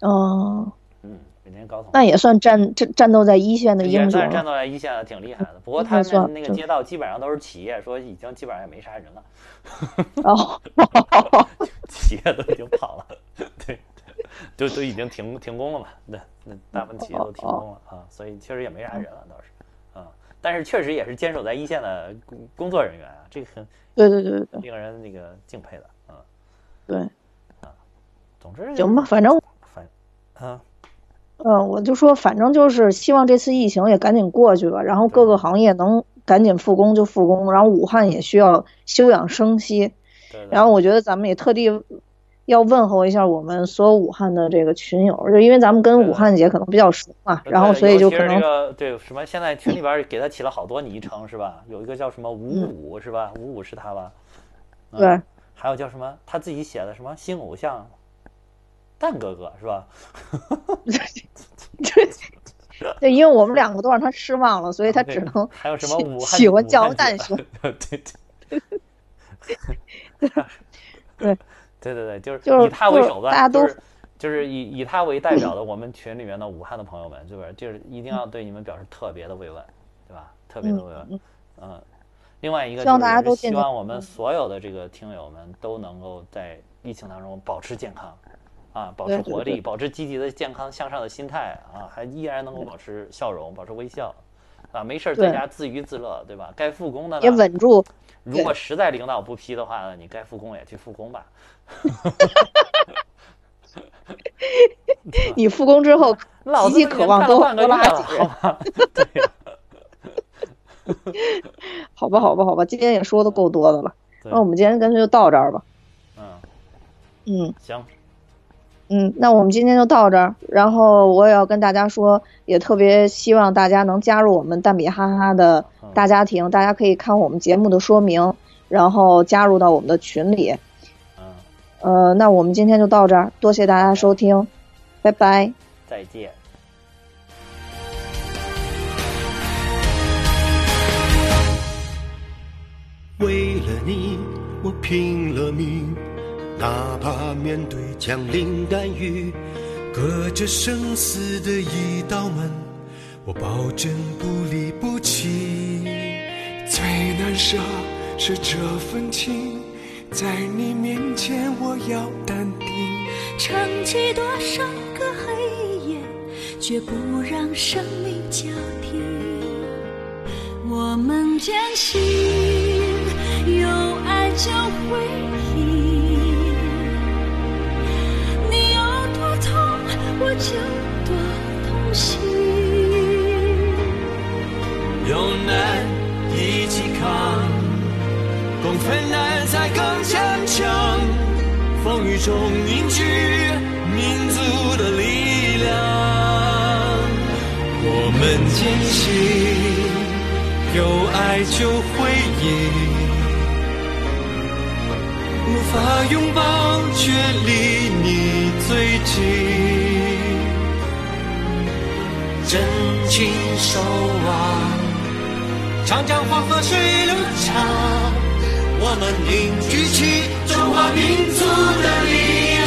哦，嗯，每天搞统计，那也算战战战斗在一线的英雄，算战斗在一线的挺厉害的。不过他们那个街道基本上都是企业，说已经基本上也没啥人了，哦，企业都已经跑了，对，都都已经停停工了嘛，那那大部分企业都停工了啊，所以确实也没啥人了，倒是，啊，但是确实也是坚守在一线的工工作人员啊，这个很。对对对对，令人那个敬佩的，嗯，对，啊，总之行吧，反正反，啊，嗯，我就说，反正就是希望这次疫情也赶紧过去吧，然后各个行业能赶紧复工就复工，然后武汉也需要休养生息，然后我觉得咱们也特地。要问候一下我们所有武汉的这个群友，就因为咱们跟武汉姐可能比较熟嘛，然后所以就可能对什么现在群里边给他起了好多昵称是吧？有一个叫什么五五是吧？五五是他吧？对，还有叫什么他自己写的什么新偶像蛋哥哥是吧？对，因为我们两个都让他失望了，所以他只能还有什么武汉喜欢叫蛋兄，对对对。对 对对对，就是以他为手段，大家都就是以以他为代表的我们群里面的武汉的朋友们，是不是？就是一定要对你们表示特别的慰问，对吧？特别的慰问。嗯。另外一个就是希望我们所有的这个听友们都能够在疫情当中保持健康，啊，保持活力，保持积极的健康向上的心态啊，还依然能够保持笑容，保持微笑，啊，没事在家自娱自乐，对吧？该复工的也稳住。如果实在领导不批的话呢，你该复工也去复工吧。你复工之后，极其渴望多多拉几个，好吧？好吧，好吧，好吧，今天也说的够多的了，那我们今天干脆就到这儿吧。嗯嗯，行。嗯，那我们今天就到这儿。然后我也要跟大家说，也特别希望大家能加入我们蛋比哈哈的大家庭。大家可以看我们节目的说明，然后加入到我们的群里。呃，那我们今天就到这儿，多谢大家收听，拜拜，再见。为了你，我拼了命，哪怕面对枪林弹雨，隔着生死的一道门，我保证不离不弃。最难舍是这份情。在你面前，我要淡定，撑起多少个黑夜，绝不让生命交替。我们坚信，有爱就会赢。你有多痛，我就多痛心。有难一起扛，共分难。才更坚强，风雨中凝聚民族的力量。我们坚信，有爱就会赢，无法拥抱却离你最近。真情守望，长江黄河水流长。我们凝聚起中华民族的力量。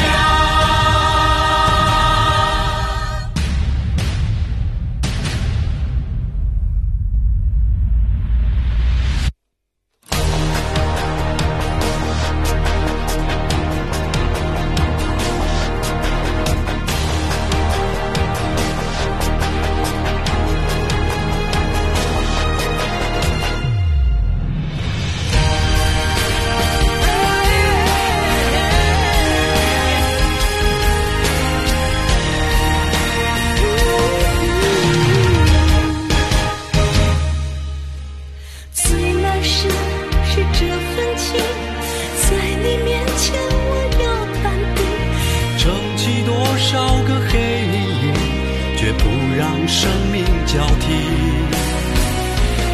让生命交替。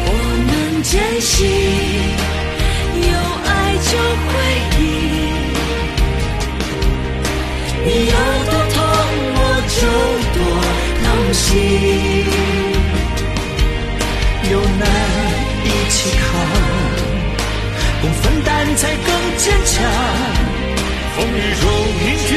我们坚信，有爱就会赢。你有多痛，我就多痛心。有难一起扛，共分担才更坚强。风雨中凝聚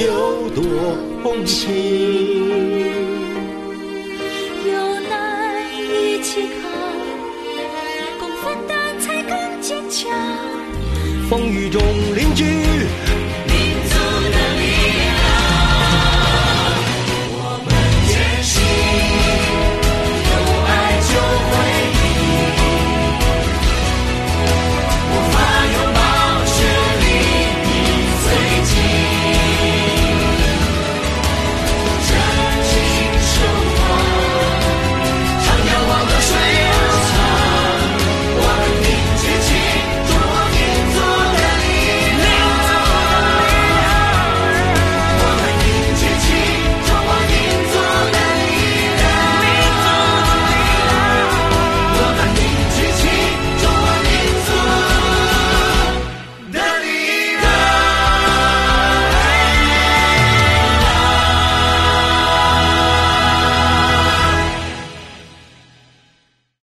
有，多痛心。有难一起扛，共分担才更坚强。风雨中凝聚